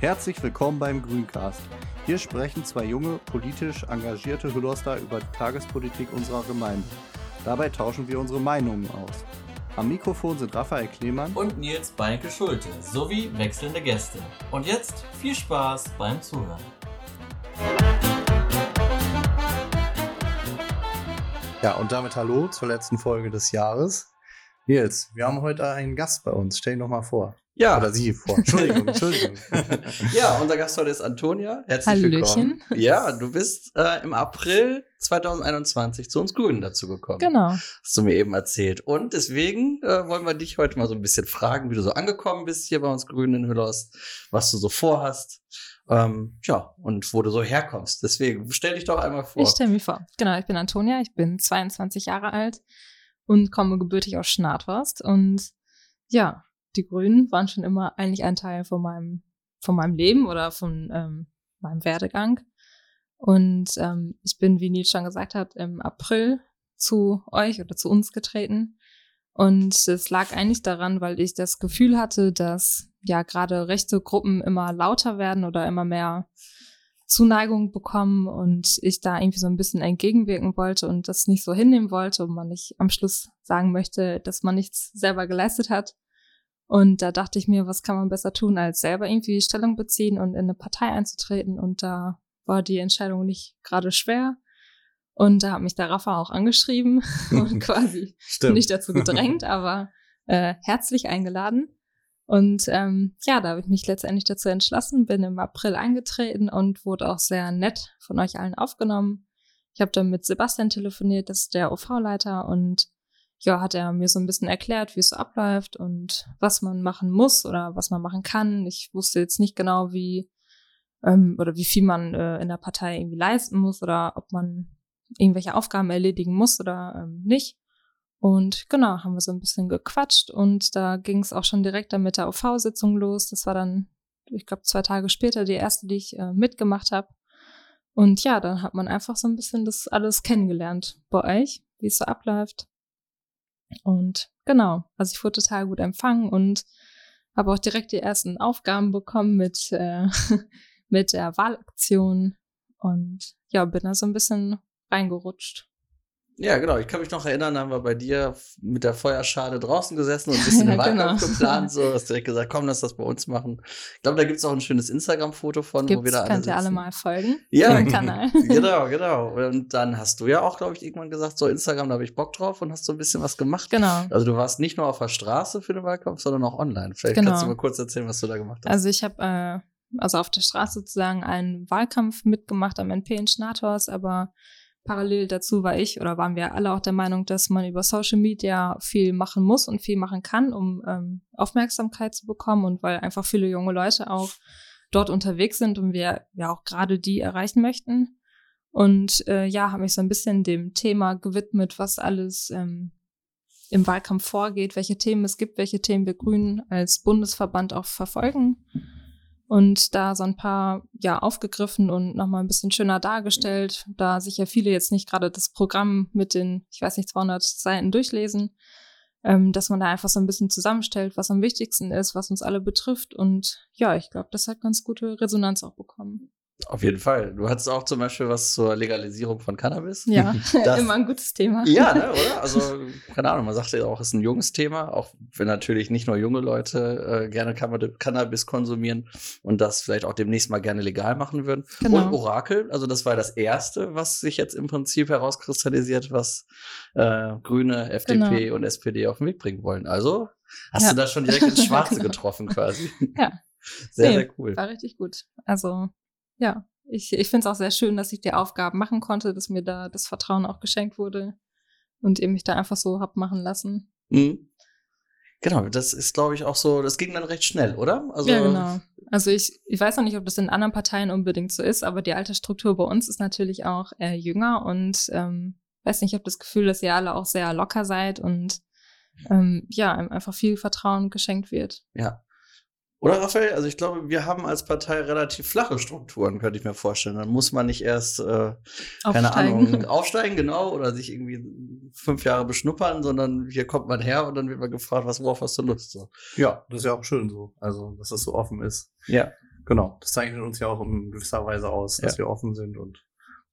Herzlich willkommen beim Grüncast. Hier sprechen zwei junge, politisch engagierte Hüllerster über die Tagespolitik unserer Gemeinde. Dabei tauschen wir unsere Meinungen aus. Am Mikrofon sind Raphael Klemann und Nils Beinke Schulte sowie wechselnde Gäste. Und jetzt viel Spaß beim Zuhören. Ja, und damit hallo zur letzten Folge des Jahres. Nils, wir haben heute einen Gast bei uns. Stell ihn doch mal vor. Ja. Oder sie vor. Entschuldigung, Entschuldigung. ja, unser Gast heute ist Antonia. Herzlich Hallöchen. willkommen. Ja, du bist äh, im April 2021 zu uns Grünen dazu gekommen. Genau. Hast du mir eben erzählt. Und deswegen äh, wollen wir dich heute mal so ein bisschen fragen, wie du so angekommen bist hier bei uns Grünen in Hüllerst, was du so vorhast. Ähm, ja, und wo du so herkommst. Deswegen stell dich doch einmal vor. Ich stelle mich vor. Genau, ich bin Antonia, ich bin 22 Jahre alt und komme gebürtig aus Schnathorst. Und ja, die Grünen waren schon immer eigentlich ein Teil von meinem, von meinem Leben oder von ähm, meinem Werdegang. Und ähm, ich bin, wie Nils schon gesagt hat, im April zu euch oder zu uns getreten. Und es lag eigentlich daran, weil ich das Gefühl hatte, dass ja gerade rechte Gruppen immer lauter werden oder immer mehr Zuneigung bekommen und ich da irgendwie so ein bisschen entgegenwirken wollte und das nicht so hinnehmen wollte und man nicht am Schluss sagen möchte, dass man nichts selber geleistet hat. Und da dachte ich mir, was kann man besser tun, als selber irgendwie Stellung beziehen und in eine Partei einzutreten. Und da war die Entscheidung nicht gerade schwer. Und da hat mich der Rafa auch angeschrieben und quasi nicht dazu gedrängt, aber äh, herzlich eingeladen. Und ähm, ja, da habe ich mich letztendlich dazu entschlossen, bin im April eingetreten und wurde auch sehr nett von euch allen aufgenommen. Ich habe dann mit Sebastian telefoniert, das ist der OV-Leiter, und ja, hat er mir so ein bisschen erklärt, wie es so abläuft und was man machen muss oder was man machen kann. Ich wusste jetzt nicht genau, wie ähm, oder wie viel man äh, in der Partei irgendwie leisten muss oder ob man irgendwelche Aufgaben erledigen muss oder ähm, nicht. Und genau, haben wir so ein bisschen gequatscht und da ging es auch schon direkt dann mit der OV-Sitzung los. Das war dann, ich glaube, zwei Tage später die erste, die ich äh, mitgemacht habe. Und ja, dann hat man einfach so ein bisschen das alles kennengelernt bei euch, wie es so abläuft. Und genau, also ich wurde total gut empfangen und habe auch direkt die ersten Aufgaben bekommen mit, äh, mit der Wahlaktion und ja, bin da so ein bisschen reingerutscht. Ja, genau. Ich kann mich noch erinnern, da haben wir bei dir mit der Feuerschale draußen gesessen und ein bisschen Ja, Wahlkampf genau. geplant. So, hast direkt gesagt, komm, lass das bei uns machen. Ich glaube, da gibt es auch ein schönes Instagram-Foto von, wo wir Gibt's, da alle könnt ihr alle mal folgen. Ja. Kanal. genau, genau. Und dann hast du ja auch, glaube ich, irgendwann gesagt, so Instagram, da habe ich Bock drauf und hast so ein bisschen was gemacht. Genau. Also du warst nicht nur auf der Straße für den Wahlkampf, sondern auch online. Vielleicht Genau. kannst du mal kurz erzählen, was du da gemacht hast. Also ich habe äh, also auf der Straße sozusagen einen Wahlkampf mitgemacht am NP in Schnathorst, aber parallel dazu war ich oder waren wir alle auch der Meinung, dass man über Social Media viel machen muss und viel machen kann, um ähm, Aufmerksamkeit zu bekommen und weil einfach viele junge Leute auch dort unterwegs sind und wir ja auch gerade die erreichen möchten. Und äh, ja, habe mich so ein bisschen dem Thema gewidmet, was alles ähm, im Wahlkampf vorgeht, welche Themen es gibt, welche Themen wir Grünen als Bundesverband auch verfolgen. Und da so ein paar ja aufgegriffen und nochmal ein bisschen schöner dargestellt, da sich ja viele jetzt nicht gerade das Programm mit den, ich weiß nicht, 200 Seiten durchlesen, ähm, dass man da einfach so ein bisschen zusammenstellt, was am wichtigsten ist, was uns alle betrifft. Und ja, ich glaube, das hat ganz gute Resonanz auch bekommen. Auf jeden Fall. Du hattest auch zum Beispiel was zur Legalisierung von Cannabis. Ja, Das- immer ein gutes Thema. Ja, ne, oder? Also, keine Ahnung, man sagt ja auch, es ist ein junges Thema, auch wenn natürlich nicht nur junge Leute äh, gerne Cannab- Cannabis konsumieren und das vielleicht auch demnächst mal gerne legal machen würden. Genau. Und Orakel, also das war das Erste, was sich jetzt im Prinzip herauskristallisiert, was äh, Grüne, FDP Genau. und SPD auf den Weg bringen wollen. Also hast Ja. du da schon direkt ins Schwarze Genau. getroffen quasi. Ja. Sehr, Nee, sehr cool. War richtig gut. Also, ja, ich, ich finde es auch sehr schön, dass ich die Aufgaben machen konnte, dass mir da das Vertrauen auch geschenkt wurde und ihr mich da einfach so habt machen lassen. Mhm. Genau, das ist, glaube ich, auch so, das ging dann recht schnell, oder? Also, ja, genau. Also ich, ich weiß noch nicht, ob das in anderen Parteien unbedingt so ist, aber die Altersstruktur bei uns ist natürlich auch äh, jünger und ähm, weiß nicht, ich habe das Gefühl, dass ihr alle auch sehr locker seid und ähm, ja, einem einfach viel Vertrauen geschenkt wird. Ja. Oder Raphael? Also ich glaube, wir haben als Partei relativ flache Strukturen, könnte ich mir vorstellen. Dann muss man nicht erst, äh, keine Ahnung, aufsteigen, genau, oder sich irgendwie fünf Jahre beschnuppern, sondern hier kommt man her und dann wird man gefragt, was worauf hast du Lust? So. Ja, das ist ja auch schön so. Also, dass das so offen ist. Ja. Genau. Das zeichnet uns ja auch in gewisser Weise aus, dass wir offen sind und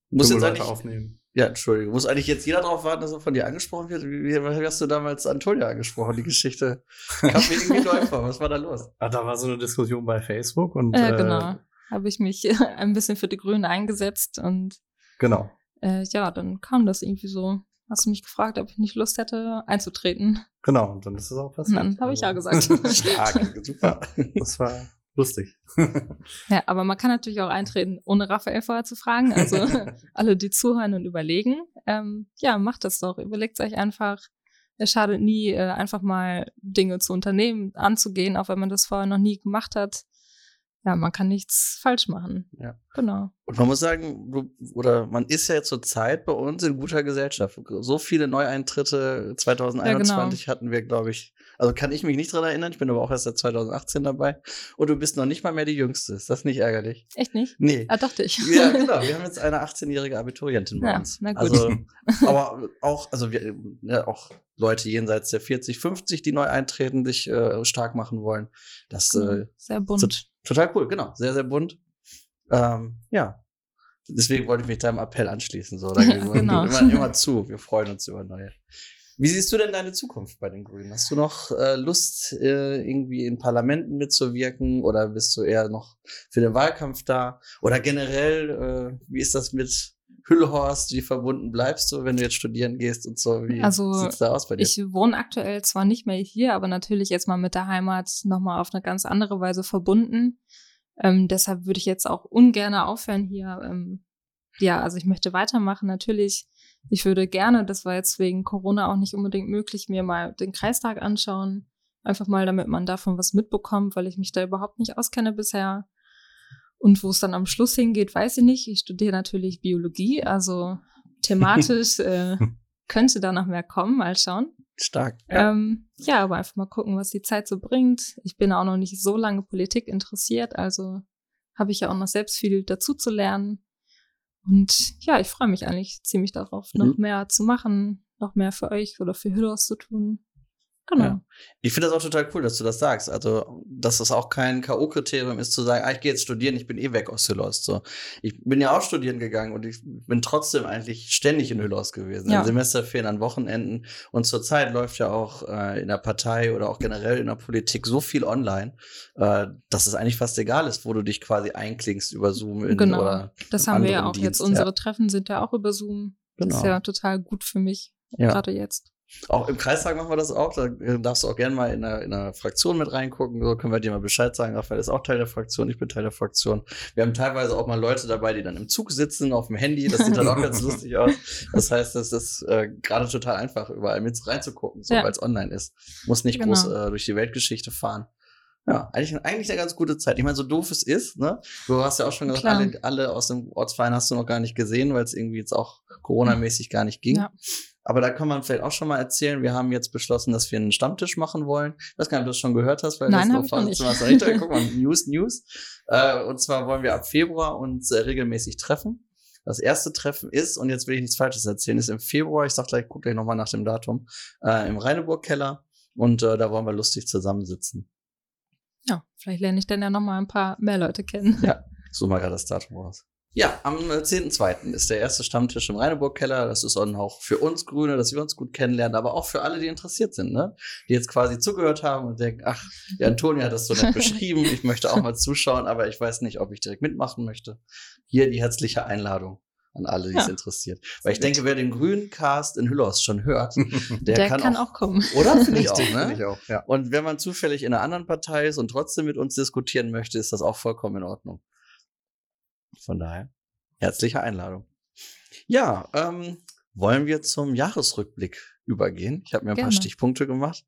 Muss jetzt Leute aufnehmen. Ja, Entschuldigung, muss eigentlich jetzt jeder darauf warten, dass er von dir angesprochen wird? Wie, wie hast du damals Antonia angesprochen? Die Geschichte kam mir irgendwie neu vor. Was war da los? Ah, da war so eine Diskussion bei Facebook und Äh, äh, genau. Habe ich mich ein bisschen für die Grünen eingesetzt und genau. äh, ja, dann kam das irgendwie so. Hast du mich gefragt, ob ich nicht Lust hätte, einzutreten? Genau, und dann ist es auch Und passiert. dann habe ich ja Also, gesagt. Stark, super. Das war lustig. Ja, aber man kann natürlich auch eintreten, ohne Raphael vorher zu fragen. Also alle, die zuhören und überlegen, ähm, ja, macht das doch. Überlegt euch einfach. Es schadet nie, äh, einfach mal Dinge zu unternehmen, anzugehen, auch wenn man das vorher noch nie gemacht hat. Ja, man kann nichts falsch machen. Ja. Genau. Und man muss sagen, du, oder man ist ja zur Zeit bei uns in guter Gesellschaft. So viele Neueintritte 2021 hatten wir, glaube ich. Also kann ich mich nicht dran erinnern. Ich bin aber auch erst seit 2018 dabei. Und du bist noch nicht mal mehr die Jüngste. Ist das nicht ärgerlich? Echt nicht? Nee. Ah, dachte ich. Ja, genau. Wir haben jetzt eine 18-jährige Abiturientin bei Ja, uns. na gut. Also, aber auch, also wir, ja, auch Leute jenseits der 40, 50, die neu eintreten, sich äh, stark machen wollen. Das äh, Genau. Sehr bunt. so, total cool, genau. Sehr, sehr bunt. Ähm, ja. Deswegen wollte ich mich deinem Appell anschließen. So, da Ja, gehen wir genau. immer, immer zu. Wir freuen uns über neue. Wie siehst du denn deine Zukunft bei den Grünen? Hast du noch äh, Lust, äh, irgendwie in Parlamenten mitzuwirken oder bist du eher noch für den Wahlkampf da? Oder generell, äh, wie ist das mit Hüllhorst? Wie verbunden bleibst du, wenn du jetzt studieren gehst und so? Wie Also, sieht's da aus bei dir? Ich wohne aktuell zwar nicht mehr hier, aber natürlich jetzt mal mit der Heimat nochmal auf eine ganz andere Weise verbunden. Ähm, deshalb würde ich jetzt auch ungern aufhören hier. Ähm, ja, also ich möchte weitermachen, natürlich. Ich würde gerne, das war jetzt wegen Corona auch nicht unbedingt möglich, mir mal den Kreistag anschauen. Einfach mal, damit man davon was mitbekommt, weil ich mich da überhaupt nicht auskenne bisher. Und wo es dann am Schluss hingeht, weiß ich nicht. Ich studiere natürlich Biologie, also thematisch äh, könnte da noch mehr kommen, mal schauen. Stark. Ja. Ähm, ja, aber einfach mal gucken, was die Zeit so bringt. Ich bin auch noch nicht so lange Politik interessiert, also habe ich ja auch noch selbst viel dazu zu lernen. Und ja, ich freue mich eigentlich ziemlich darauf, Mhm. noch mehr zu machen, noch mehr für euch oder für Hüllers zu tun. Genau. Ja. Ich finde das auch total cool, dass du das sagst. Also, dass das auch kein K.O.-Kriterium ist, zu sagen, ah, ich gehe jetzt studieren, ich bin eh weg aus Hüllos. So. Ich bin ja auch studieren gegangen und ich bin trotzdem eigentlich ständig in Hüllos gewesen. Ja. An Semesterferien, an Wochenenden. Und zurzeit läuft ja auch äh, in der Partei oder auch generell in der Politik so viel online, äh, dass es eigentlich fast egal ist, wo du dich quasi einklingst über Zoom in, Genau. oder Das haben wir ja auch Dienst. jetzt. Unsere Treffen sind ja auch über Zoom. Das Genau. ist ja total gut für mich, Ja. gerade jetzt. Auch im Kreistag machen wir das auch. Da äh, darfst du auch gerne mal in einer, in einer Fraktion mit reingucken. So können wir dir mal Bescheid sagen. Raphael ist auch Teil der Fraktion, ich bin Teil der Fraktion. Wir haben teilweise auch mal Leute dabei, die dann im Zug sitzen, auf dem Handy. Das sieht dann auch ganz lustig aus. Das heißt, es ist äh, gerade total einfach, überall mit reinzugucken, so Ja. weil es online ist. Muss nicht Genau. groß äh, durch die Weltgeschichte fahren. Ja, eigentlich, eigentlich eine ganz gute Zeit. Ich meine, so doof es ist, ne? Du hast ja auch schon gesagt, Klar. alle, alle aus dem Ortsverein hast du noch gar nicht gesehen, weil es irgendwie jetzt auch Corona-mäßig gar nicht ging. Ja. Aber da kann man vielleicht auch schon mal erzählen, wir haben jetzt beschlossen, dass wir einen Stammtisch machen wollen. Ich weiß gar nicht, ob du das schon gehört hast, weil Nein, das ich noch nicht. Du nicht. Guck mal, News, News. Äh, und zwar wollen wir ab Februar uns äh, regelmäßig treffen. Das erste Treffen ist, und jetzt will ich nichts Falsches erzählen, ist im Februar, ich sag gleich, guck gleich nochmal nach dem Datum, äh, im Rheineburg-Keller. Und äh, da wollen wir lustig zusammensitzen. Ja, vielleicht lerne ich dann ja noch mal ein paar mehr Leute kennen. Ja. So mal gerade das Datum raus. Ja, am äh, 10.2. ist der erste Stammtisch im Rheineburg-Keller. Das ist dann auch für uns Grüne, dass wir uns gut kennenlernen, aber auch für alle, die interessiert sind, ne? Die jetzt quasi zugehört haben und denken, ach, die Antonia hat das so nett beschrieben, ich möchte auch mal zuschauen, aber ich weiß nicht, ob ich direkt mitmachen möchte. Hier die herzliche Einladung an alle, die es Ja. interessiert. Weil ich denke, wer den grünen Cast in Hüllos schon hört, der, Der, kann, auch, kommen. oder? Finde ich auch, Richtig, ne? ich auch, ja. Und wenn man zufällig in einer anderen Partei ist und trotzdem mit uns diskutieren möchte, ist das auch vollkommen in Ordnung. Von daher, herzliche Einladung. Ja, ähm, wollen wir zum Jahresrückblick übergehen? Ich habe mir ein paar Gerne. Stichpunkte gemacht.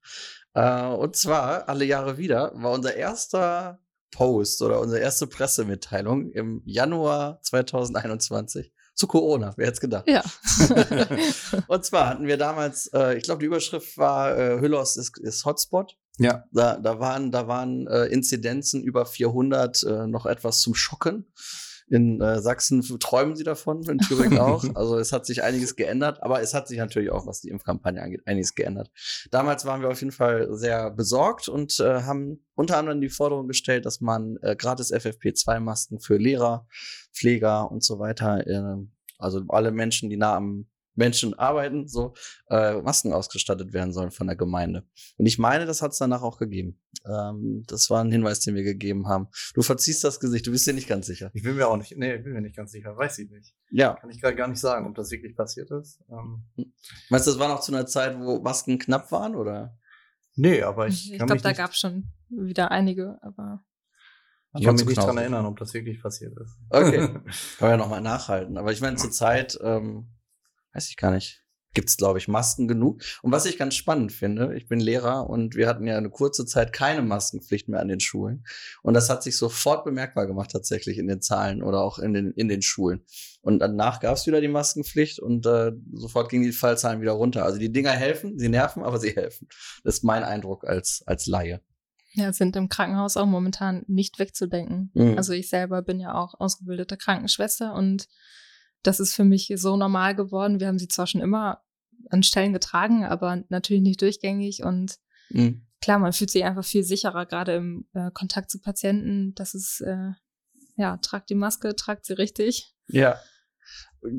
Äh, und zwar, alle Jahre wieder, war unser erster Post oder unsere erste Pressemitteilung im Januar 2021 zu Corona. Wer hätte es gedacht? Ja. Und zwar hatten wir damals, äh, ich glaube, die Überschrift war, äh, Hüllos ist, ist Hotspot. Ja. Da, da waren, da waren äh, Inzidenzen über 400, äh, noch etwas zum Schocken. In äh, Sachsen träumen sie davon, in Thüringen auch. Also es hat sich einiges geändert, aber es hat sich natürlich auch, was die Impfkampagne angeht, einiges geändert. Damals waren wir auf jeden Fall sehr besorgt und äh, haben unter anderem die Forderung gestellt, dass man äh, gratis FFP2-Masken für Lehrer, Pfleger und so weiter, äh, also alle Menschen, die nah am Menschen arbeiten, so äh, Masken ausgestattet werden sollen von der Gemeinde. Und ich meine, das hat es danach auch gegeben. Ähm, das war ein Hinweis, den wir gegeben haben. Du verziehst das Gesicht, du bist dir nicht ganz sicher. Ich bin mir auch nicht, nee, ich bin mir nicht ganz sicher, weiß ich nicht. Ja. Kann ich gerade gar nicht sagen, ob das wirklich passiert ist. Ähm, Meinst du, das war noch zu einer Zeit, wo Masken knapp waren, oder? nee, aber ich, Ich, kann glaube, da gab es schon wieder einige, aber ich kann mich nicht dran knausrig. erinnern, ob das wirklich passiert ist. Okay. Kann man ja nochmal nachhalten. Aber ich meine, zur Zeit, ähm, weiß ich gar nicht, gibt's glaube ich, Masken genug. Und was ich ganz spannend finde, ich bin Lehrer und wir hatten ja eine kurze Zeit keine Maskenpflicht mehr an den Schulen. Und das hat sich sofort bemerkbar gemacht, tatsächlich in den Zahlen oder auch in den, in den Schulen. Und danach gab's wieder die Maskenpflicht und äh, sofort gingen die Fallzahlen wieder runter. Also die Dinger helfen, sie nerven, aber sie helfen. Das ist mein Eindruck als, als Laie. ja, sind im Krankenhaus auch momentan nicht wegzudenken. Mhm. Also ich selber bin ja auch ausgebildete Krankenschwester und das ist für mich so normal geworden. Wir haben sie zwar schon immer an Stellen getragen, aber natürlich nicht durchgängig und Mhm. klar, man fühlt sich einfach viel sicherer, gerade im äh, Kontakt zu Patienten. Das ist, äh, ja, tragt die Maske, tragt sie richtig. Ja.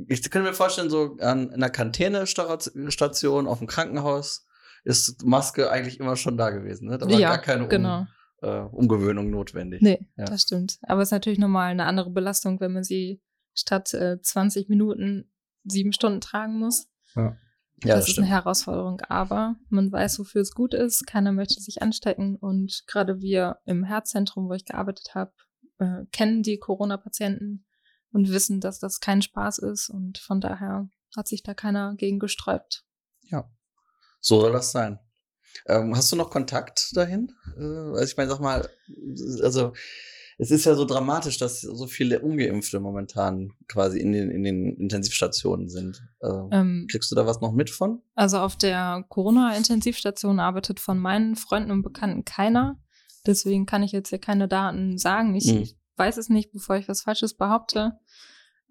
Ich kann mir vorstellen, so an einer Kantänestation auf dem Krankenhaus ist Maske eigentlich immer schon da gewesen. Ne? Da war ja, gar keine um, genau. äh, Umgewöhnung notwendig. Nee, Ja. das stimmt. Aber es ist natürlich nochmal eine andere Belastung, wenn man sie statt äh, 20 Minuten sieben Stunden tragen muss. Ja, das, das ist eine Herausforderung, aber man weiß, wofür es gut ist. Keiner möchte sich anstecken und gerade wir im Herzzentrum, wo ich gearbeitet habe, äh, kennen die Corona-Patienten und wissen, dass das kein Spaß ist und von daher hat sich da keiner gegen gesträubt. So soll das sein. Ähm, hast du noch Kontakt dahin? Äh, also ich meine, sag mal, also es ist ja so dramatisch, dass so viele Ungeimpfte momentan quasi in den, in den Intensivstationen sind. Äh, Ähm, kriegst du da was noch mit von? Also auf der Corona-Intensivstation arbeitet von meinen Freunden und Bekannten keiner. Deswegen kann ich jetzt hier keine Daten sagen. Ich Mhm. weiß es nicht, bevor ich was Falsches behaupte.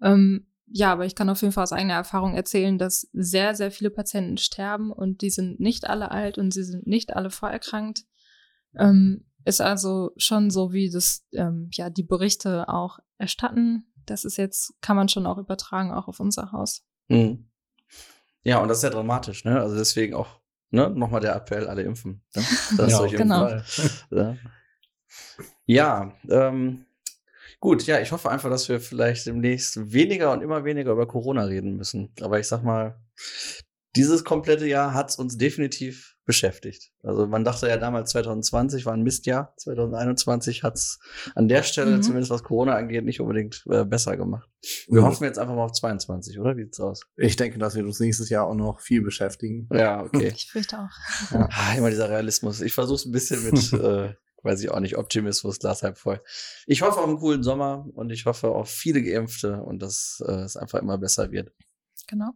Ähm, ja, aber ich kann auf jeden Fall aus eigener Erfahrung erzählen, dass sehr, sehr viele Patienten sterben und die sind nicht alle alt und sie sind nicht alle vorerkrankt. Ähm, ist also schon so, wie das ähm, ja die Berichte auch erstatten. Das ist jetzt, kann man schon auch übertragen, auch auf unser Haus. Mhm. Ja, und das ist ja dramatisch, ne? Also deswegen auch, ne, nochmal der Appell, alle impfen. Ne? Das Ja, genau. Ja, ja ähm, gut, ja, ich hoffe einfach, dass wir vielleicht demnächst weniger und immer weniger über Corona reden müssen. Aber ich sag mal, dieses komplette Jahr hat es uns definitiv beschäftigt. Also man dachte ja damals 2020 war ein Mistjahr, 2021 hat es an der Stelle, Mhm. zumindest was Corona angeht, nicht unbedingt äh, besser gemacht. Wir Ja. hoffen jetzt einfach mal auf 22, oder? Wie sieht's aus? Ich denke, dass wir uns nächstes Jahr auch noch viel beschäftigen. Ja, okay. Ich fürchte auch. Ah, immer dieser Realismus. Ich versuche es ein bisschen mit, äh, weiß ich auch nicht, Optimismus, Glas halb voll. Ich hoffe auf einen coolen Sommer und ich hoffe auf viele Geimpfte und dass äh, es einfach immer besser wird. Genau.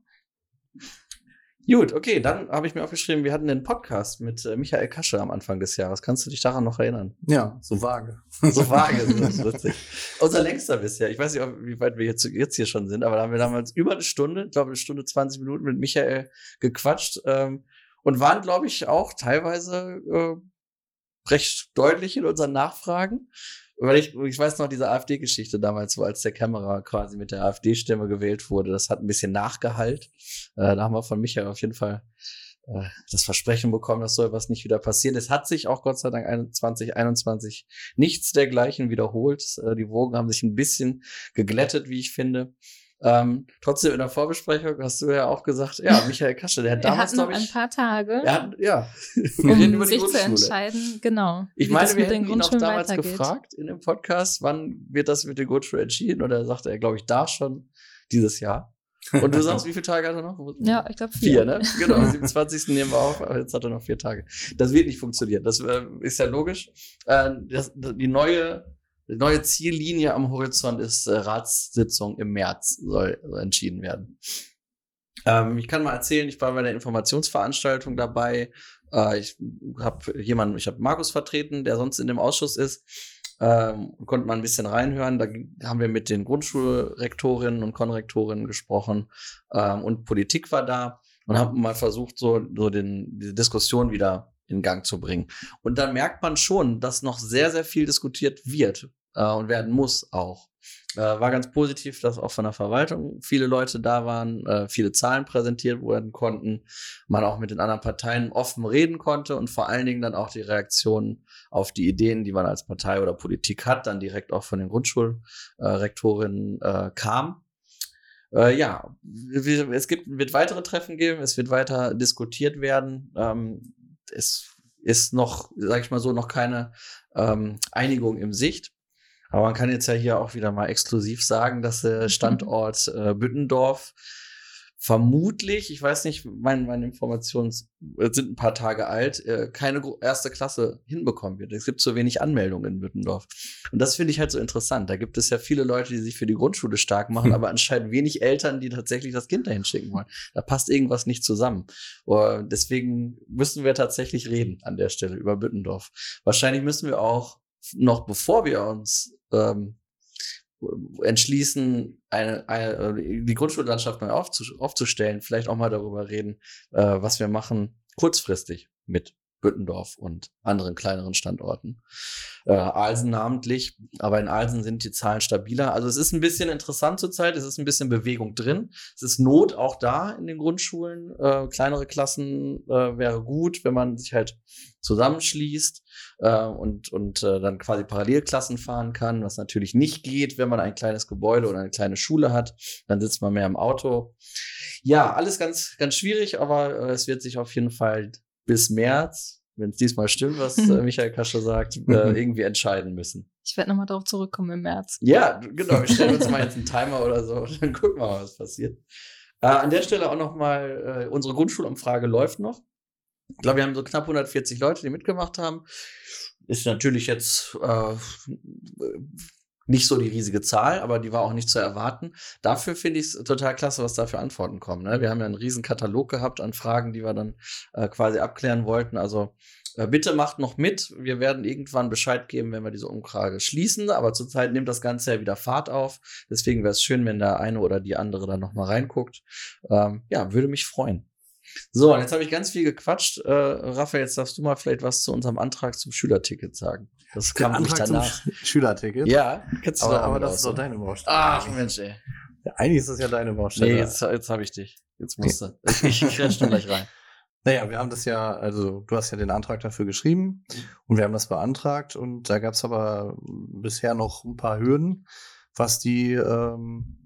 Gut, okay, dann habe ich mir aufgeschrieben, wir hatten den Podcast mit äh, Michael Kasche am Anfang des Jahres. Kannst du dich daran noch erinnern? Ja, so vage. So vage, das ist witzig. Unser längster bisher. Ich weiß nicht, wie weit wir jetzt, jetzt hier schon sind, aber da haben wir damals über eine Stunde, ich glaube eine Stunde 20 Minuten mit Michael gequatscht ähm, und waren, glaube ich, auch teilweise äh, recht deutlich in unseren Nachfragen. Weil ich, ich weiß noch diese AfD-Geschichte damals, wo als der Kämmerer quasi mit der AfD-Stimme gewählt wurde, das hat ein bisschen nachgehalt. Äh, da haben wir von Michael auf jeden Fall äh, das Versprechen bekommen, dass so etwas nicht wieder passiert. Es hat sich auch Gott sei Dank 2021 nichts dergleichen wiederholt. Äh, die Wogen haben sich ein bisschen geglättet, wie ich finde. Ähm, trotzdem in der Vorbesprechung hast du ja auch gesagt, ja, Michael Kasche, der hat damals, glaube ich, ein paar Tage, hat, ja, wir reden um über die sich zu entscheiden, genau. Ich meine, wir den hätten ihn auch Grundschulen damals weitergeht. gefragt in dem Podcast, wann wird das mit der Grundschule entschieden? Und er sagte er, glaube ich, da schon dieses Jahr. Und du sagst, wie viele Tage hat er noch? Ja, ich glaube Vier, ne? Genau, am 27. nehmen wir auf, aber jetzt hat er noch vier Tage. Das wird nicht funktionieren. Das äh, ist ja logisch. Äh, das, die neue, die neue Ziellinie am Horizont ist äh, Ratssitzung im März, soll, soll entschieden werden. Ähm, ich kann mal erzählen, ich war bei der Informationsveranstaltung dabei Äh, ich habe jemanden, ich habe Markus vertreten, der sonst in dem Ausschuss ist. Ähm, konnte man ein bisschen reinhören. Da haben wir mit den Grundschulrektorinnen und Konrektorinnen gesprochen ähm, und Politik war da und haben mal versucht, so, so den, die Diskussion wieder in Gang zu bringen. Und dann merkt man schon, dass noch sehr, sehr viel diskutiert wird äh, und werden muss auch. Äh, war ganz positiv, dass auch von der Verwaltung viele Leute da waren, äh, viele Zahlen präsentiert werden konnten, man auch mit den anderen Parteien offen reden konnte und vor allen Dingen dann auch die Reaktionen auf die Ideen, die man als Partei oder Politik hat, dann direkt auch von den Grundschulrektorinnen äh, kam. Äh, ja, es gibt, wird weitere Treffen geben, es wird weiter diskutiert werden. Ähm, es ist noch, sag ich mal so, noch keine ähm, Einigung im Sicht. Aber man kann jetzt ja hier auch wieder mal exklusiv sagen, dass der Standort äh, Büttendorf vermutlich, ich weiß nicht, mein, meine Informationen äh, sind ein paar Tage alt, äh, keine erste Klasse hinbekommen wird. Es gibt zu wenig Anmeldungen in Büttendorf. Und das finde ich halt so interessant. Da gibt es ja viele Leute, die sich für die Grundschule stark machen, aber anscheinend wenig Eltern, die tatsächlich das Kind dahin schicken wollen. Da passt irgendwas nicht zusammen. Und deswegen müssen wir tatsächlich reden an der Stelle über Büttendorf. Wahrscheinlich müssen wir auch noch bevor wir uns ähm, entschließen, eine, eine, die Grundschullandschaft neu aufzustellen, vielleicht auch mal darüber reden, äh, was wir machen kurzfristig mit Büttendorf und anderen kleineren Standorten. Äh, Alsen namentlich, aber in Alsen sind die Zahlen stabiler. Also es ist ein bisschen interessant zurzeit, es ist ein bisschen Bewegung drin. Es ist Not auch da in den Grundschulen. Äh, kleinere Klassen äh, wäre gut, wenn man sich halt zusammenschließt äh, und, und äh, dann quasi Parallelklassen fahren kann, was natürlich nicht geht, wenn man ein kleines Gebäude oder eine kleine Schule hat. Dann sitzt man mehr im Auto. Ja, alles ganz, ganz schwierig, aber äh, es wird sich auf jeden Fall bis März, wenn es diesmal stimmt, was äh, Michael Kasche sagt, äh, irgendwie entscheiden müssen. Ich werde nochmal darauf zurückkommen im März. Ja, genau. Wir stellen uns mal jetzt einen Timer oder so und dann gucken wir mal, was passiert. Äh, an der Stelle auch nochmal, äh, unsere Grundschulumfrage läuft noch. Ich glaube, wir haben so knapp 140 Leute, die mitgemacht haben. Ist natürlich jetzt äh, nicht so die riesige Zahl, aber die war auch nicht zu erwarten. Dafür finde ich es total klasse, was da für Antworten kommen. Ne? Wir haben ja einen riesen Katalog gehabt an Fragen, die wir dann äh, quasi abklären wollten. Also äh, bitte macht noch mit. Wir werden irgendwann Bescheid geben, wenn wir diese Umfrage schließen. Aber zurzeit nimmt das Ganze ja wieder Fahrt auf. Deswegen wäre es schön, wenn der eine oder die andere dann noch mal reinguckt. Ähm, ja, würde mich freuen. So, und jetzt habe ich ganz viel gequatscht. Äh, Raphael, jetzt darfst du mal vielleicht was zu unserem Antrag zum Schülerticket sagen. Das kam nämlich danach. Sch Schülerticket? Ja, kennst du aber, aber das ist doch deine Baustelle. Ach, Mensch, ey. Ja, eigentlich ist das ja deine Baustelle. Nee, jetzt, jetzt habe ich dich. Jetzt musst du. Ich, ich renne schon gleich rein. Naja, wir haben das ja, also du hast ja den Antrag dafür geschrieben und wir haben das beantragt und da gab es aber bisher noch ein paar Hürden, was die ähm,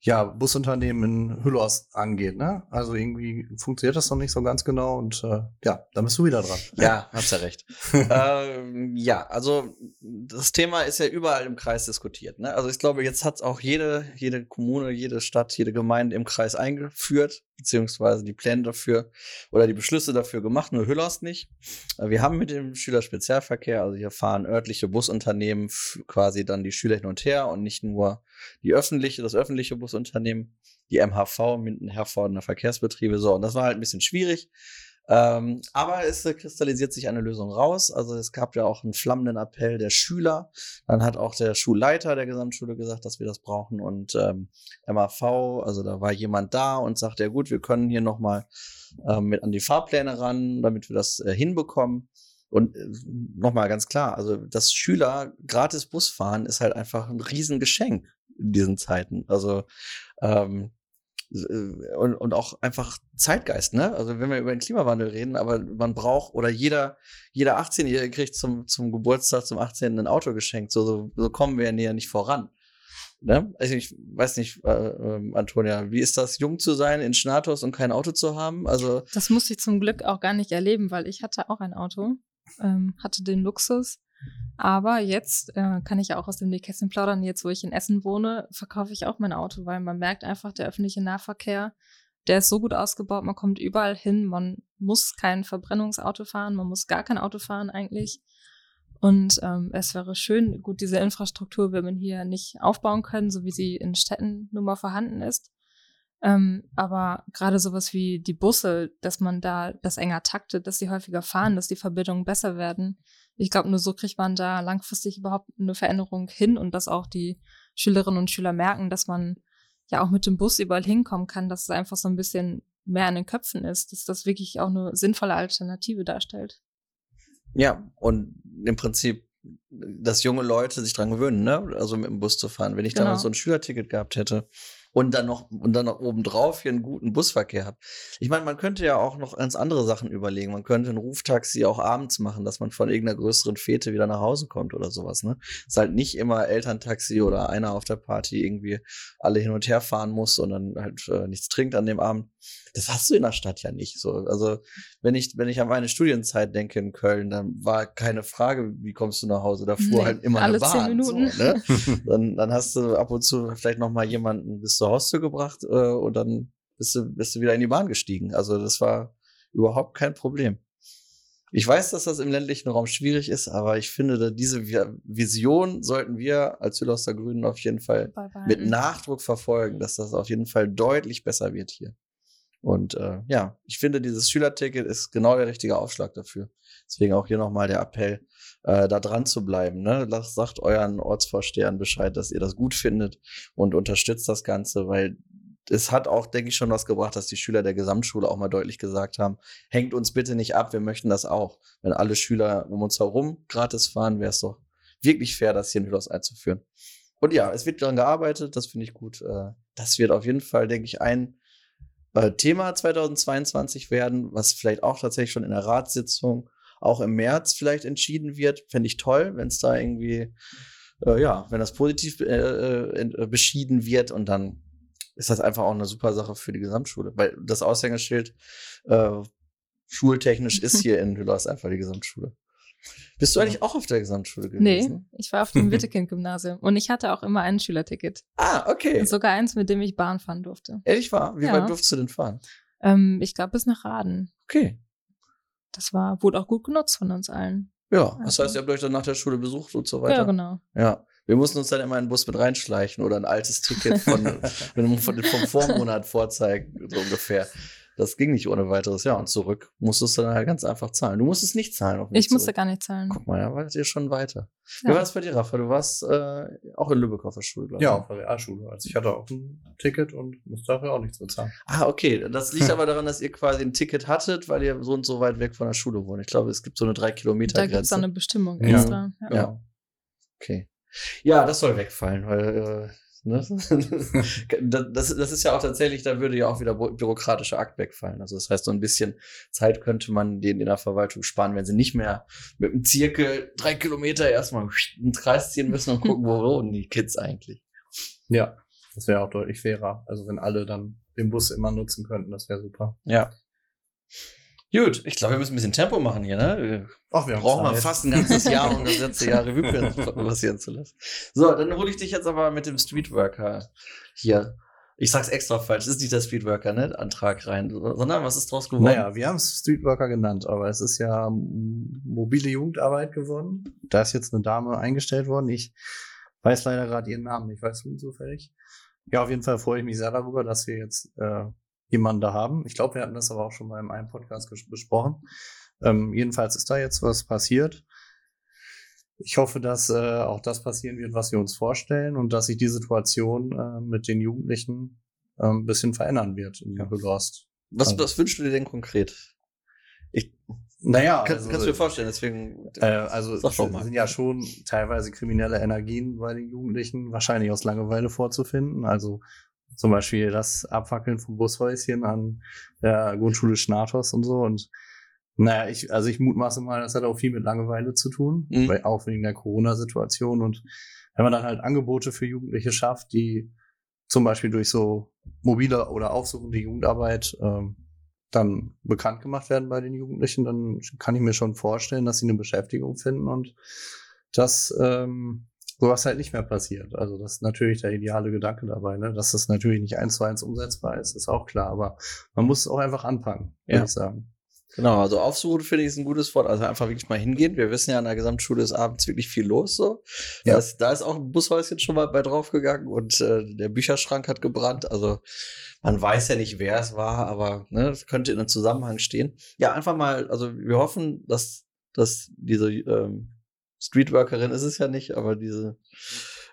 ja, Busunternehmen in Hüllos angeht, ne? Also irgendwie funktioniert das noch nicht so ganz genau und äh, ja, da bist du wieder dran. Ja, hast ja recht. ähm, ja, also das Thema ist ja überall im Kreis diskutiert, ne? Also ich glaube, jetzt hat auch jede, jede Kommune, jede Stadt, jede Gemeinde im Kreis eingeführt beziehungsweise die Pläne dafür oder die Beschlüsse dafür gemacht, nur Hüllhorst nicht. Wir haben mit dem Schülerspezialverkehr, also hier fahren örtliche Busunternehmen quasi dann die Schüler hin und her und nicht nur die öffentliche, das öffentliche Busunternehmen, die MHV, Minden Herfordener Verkehrsbetriebe, so. Und das war halt ein bisschen schwierig. Ähm, aber es äh, kristallisiert sich eine Lösung raus. Also es gab ja auch einen flammenden Appell der Schüler. Dann hat auch der Schulleiter der Gesamtschule gesagt, dass wir das brauchen. Und ähm, MAV, also da war jemand da und sagte, ja gut, wir können hier nochmal ähm, mit an die Fahrpläne ran, damit wir das äh, hinbekommen. Und äh, nochmal ganz klar, also das Schüler gratis Busfahren ist halt einfach ein Riesengeschenk in diesen Zeiten. Also ähm, äh, und, und auch einfach Zeitgeist, ne? Also wenn wir über den Klimawandel reden, aber man braucht, oder jeder, jeder 18-Jährige kriegt zum, zum Geburtstag, zum 18. ein Auto geschenkt. So, so, so kommen wir ja nicht voran. Ne? Also ich weiß nicht, äh, äh, Antonia, wie ist das, jung zu sein in Schnatos und kein Auto zu haben? Also das musste ich zum Glück auch gar nicht erleben, weil ich hatte auch ein Auto, ähm, hatte den Luxus, aber jetzt äh, kann ich auch aus dem Nähkästchen plaudern. Jetzt, wo ich in Essen wohne, verkaufe ich auch mein Auto, weil man merkt einfach, der öffentliche Nahverkehr, der ist so gut ausgebaut, man kommt überall hin, man muss kein Verbrennungsauto fahren, man muss gar kein Auto fahren eigentlich. Und ähm, es wäre schön, gut, diese Infrastruktur will man hier nicht aufbauen können, so wie sie in Städten nun mal vorhanden ist. Ähm, aber gerade sowas wie die Busse, dass man da das enger taktet, dass sie häufiger fahren, dass die Verbindungen besser werden. Ich glaube, nur so kriegt man da langfristig überhaupt eine Veränderung hin und dass auch die Schülerinnen und Schüler merken, dass man ja auch mit dem Bus überall hinkommen kann, dass es einfach so ein bisschen mehr in den Köpfen ist, dass das wirklich auch eine sinnvolle Alternative darstellt. Ja, und im Prinzip, dass junge Leute sich dran gewöhnen, ne? Also mit dem Bus zu fahren. Wenn ich Genau. damals so ein Schülerticket gehabt hätte und dann noch und dann noch obendrauf hier einen guten Busverkehr habe. Ich meine, man könnte ja auch noch ganz andere Sachen überlegen. Man könnte ein Ruftaxi auch abends machen, dass man von irgendeiner größeren Fete wieder nach Hause kommt oder sowas, ne? Ist halt nicht immer Elterntaxi oder einer auf der Party irgendwie alle hin und her fahren muss und dann halt äh, nichts trinkt an dem Abend. Das hast du in der Stadt ja nicht so. Also wenn ich, wenn ich an meine Studienzeit denke in Köln, dann war keine Frage, wie kommst du nach Hause? Da fuhr Nee, halt immer alle eine Bahn. So, ne? dann, dann hast du ab und zu vielleicht noch mal jemanden bis zur Haustür gebracht äh, und dann bist du, bist du wieder in die Bahn gestiegen. Also das war überhaupt kein Problem. Ich weiß, dass das im ländlichen Raum schwierig ist, aber ich finde, diese Vi- Vision sollten wir als Hüloster Grünen auf jeden Fall mit Nachdruck verfolgen, dass das auf jeden Fall deutlich besser wird hier. Und äh, ja, ich finde, dieses Schülerticket ist genau der richtige Aufschlag dafür. Deswegen auch hier nochmal der Appell, äh, da dran zu bleiben. Ne? Lasst- Sagt euren Ortsvorstehern Bescheid, dass ihr das gut findet und unterstützt das Ganze, weil es hat auch, denke ich, schon was gebracht, dass die Schüler der Gesamtschule auch mal deutlich gesagt haben, hängt uns bitte nicht ab, wir möchten das auch. Wenn alle Schüler um uns herum gratis fahren, wäre es doch wirklich fair, das hier in Hülos einzuführen. Und ja, es wird daran gearbeitet, das finde ich gut. Äh, Das wird auf jeden Fall, denke ich, ein äh, Thema 2022 werden, was vielleicht auch tatsächlich schon in der Ratssitzung auch im März vielleicht entschieden wird. Fände ich toll, wenn es da irgendwie, äh, ja, wenn das positiv äh, äh, äh, beschieden wird und dann ist das einfach auch eine super Sache für die Gesamtschule, weil das Aushängeschild schultechnisch ist hier in Hüllers einfach die Gesamtschule. Bist du eigentlich auch auf der Gesamtschule Nee, gewesen? ich war auf dem Wittekind-Gymnasium und ich hatte auch immer ein Schülerticket. Ah, okay. Sogar eins, mit dem ich Bahn fahren durfte. Ehrlich wahr? Wie Ja. weit durfst du denn fahren? Ähm, ich glaube bis nach Raden. Okay. Das war, wurde auch gut genutzt von uns allen. Ja, das Also- heißt, ihr habt euch dann nach der Schule besucht und so Ja, weiter. genau. Ja. Wir mussten uns dann immer in den Bus mit reinschleichen oder ein altes Ticket von, von, vom Vormonat vorzeigen, so ungefähr. Das ging nicht ohne weiteres. Ja, und zurück musstest du dann halt ganz einfach zahlen. Du musstest nicht zahlen. Auf Ich musste gar nicht zahlen. Guck mal, ja, wart ihr schon weiter. Ja. Wie war das bei dir, Rafa? Du warst äh, auch in Lübeck auf der Schule, glaube ich. Ja, auf der Realschule. Also ich hatte auch ein Ticket und musste dafür auch nichts bezahlen. Ah, okay. Das liegt aber daran, dass ihr quasi ein Ticket hattet, weil ihr so und so weit weg von der Schule wohnt. Ich glaube, es gibt so eine drei Kilometer Da gibt es Grenze. eine Bestimmung Ja. extra. Ja. Ja. Okay. Ja, das soll wegfallen, weil äh, ne? das, das ist ja auch tatsächlich, da würde ja auch wieder bü- bürokratischer Akt wegfallen. Also das heißt, so ein bisschen Zeit könnte man denen in der Verwaltung sparen, wenn sie nicht mehr mit einem Zirkel drei Kilometer erstmal einen Kreis ziehen müssen und gucken, wo wohnen die Kids eigentlich. Ja, das wäre auch deutlich fairer. Also wenn alle dann den Bus immer nutzen könnten, das wäre super. Ja. Gut, ich glaube, wir müssen ein bisschen Tempo machen hier, ne? Ach, wir Brauchen wir fast ein ganzes Jahr, um das letzte Jahr Revue passieren zu lassen. So, dann hole ich dich jetzt aber mit dem Streetworker hier. Ich sag's extra falsch, es ist nicht der Streetworker, ne? Antrag rein, sondern was ist draus geworden? Naja, wir haben es Streetworker genannt, aber es ist ja mobile Jugendarbeit geworden. Da ist jetzt eine Dame eingestellt worden. Ich weiß leider gerade ihren Namen nicht. Weißt du ihn zufällig? Ja, auf jeden Fall freue ich mich sehr darüber, dass wir jetzt äh, jemanden da haben. Ich glaube, wir hatten das aber auch schon mal in einem Podcast besprochen. Ähm, jedenfalls ist da jetzt was passiert. Ich hoffe, dass äh, auch das passieren wird, was wir uns vorstellen und dass sich die Situation äh, mit den Jugendlichen äh, ein bisschen verändern wird in Ja. Hüllhorst. was, also- was wünschst du dir denn konkret? Ich, Naja, kann, also, kannst du dir vorstellen, deswegen. Äh, also sind ja schon teilweise kriminelle Energien bei den Jugendlichen, wahrscheinlich aus Langeweile vorzufinden. Also zum Beispiel das Abfackeln von Bushäuschen an der Grundschule Schnathos und so. Und naja, ich, also ich mutmaße mal, das hat auch viel mit Langeweile zu tun, Mhm. weil auch wegen der Corona-Situation. Und wenn man dann halt Angebote für Jugendliche schafft, die zum Beispiel durch so mobile oder aufsuchende Jugendarbeit ähm, dann bekannt gemacht werden bei den Jugendlichen, dann kann ich mir schon vorstellen, dass sie eine Beschäftigung finden und dass ähm, sowas halt nicht mehr passiert. Also das ist natürlich der ideale Gedanke dabei, ne? dass das natürlich nicht eins zu eins umsetzbar ist, ist auch klar, aber man muss es auch einfach anpacken, würde Ja. ich sagen. Genau, also aufsuchen finde ich ist ein gutes Wort. Also einfach wirklich mal hingehen. Wir wissen ja, an der Gesamtschule ist abends wirklich viel los. So. Ja. Da, ist, da ist auch ein Bushäuschen schon mal bei draufgegangen und äh, der Bücherschrank hat gebrannt. Also man weiß ja nicht, wer es war, aber ne, das könnte in einem Zusammenhang stehen. Ja, einfach mal, also wir hoffen, dass, dass diese ähm, Streetworkerin ist es ja nicht, aber diese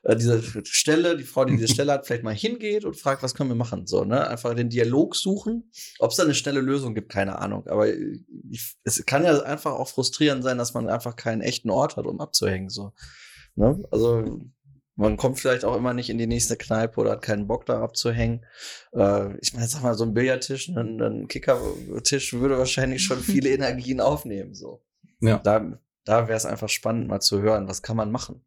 äh, diese Stelle, die Frau, die diese Stelle hat, vielleicht mal hingeht und fragt, was können wir machen? So, ne? Einfach den Dialog suchen. Ob es da eine schnelle Lösung gibt, keine Ahnung. Aber ich, es kann ja einfach auch frustrierend sein, dass man einfach keinen echten Ort hat, um abzuhängen. So. Ne? Also man kommt vielleicht auch immer nicht in die nächste Kneipe oder hat keinen Bock da abzuhängen. Äh, ich meine, sag mal, so ein Billardtisch, ein, ein Kickertisch würde wahrscheinlich schon viele Energien aufnehmen. So. Ja. Da, da wäre es einfach spannend, mal zu hören, was kann man machen.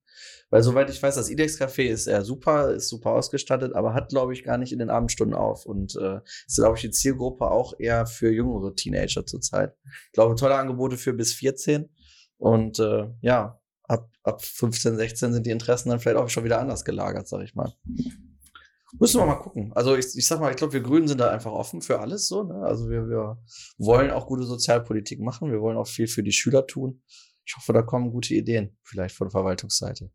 Weil soweit ich weiß, das IDEX Café ist ja super, ist super ausgestattet, aber hat, glaube ich, gar nicht in den Abendstunden auf. Und äh, ist, glaube ich, die Zielgruppe auch eher für jüngere Teenager zurzeit. Ich glaube, tolle Angebote für bis 14. Und äh, ja, ab, ab 15, 16 sind die Interessen dann vielleicht auch schon wieder anders gelagert, sag ich mal. Müssen wir mal gucken. Also ich, ich sag mal, ich glaube, wir Grünen sind da einfach offen für alles so. Ne? Also wir, wir wollen auch gute Sozialpolitik machen. Wir wollen auch viel für die Schüler tun. Ich hoffe, da kommen gute Ideen, vielleicht von der Verwaltungsseite.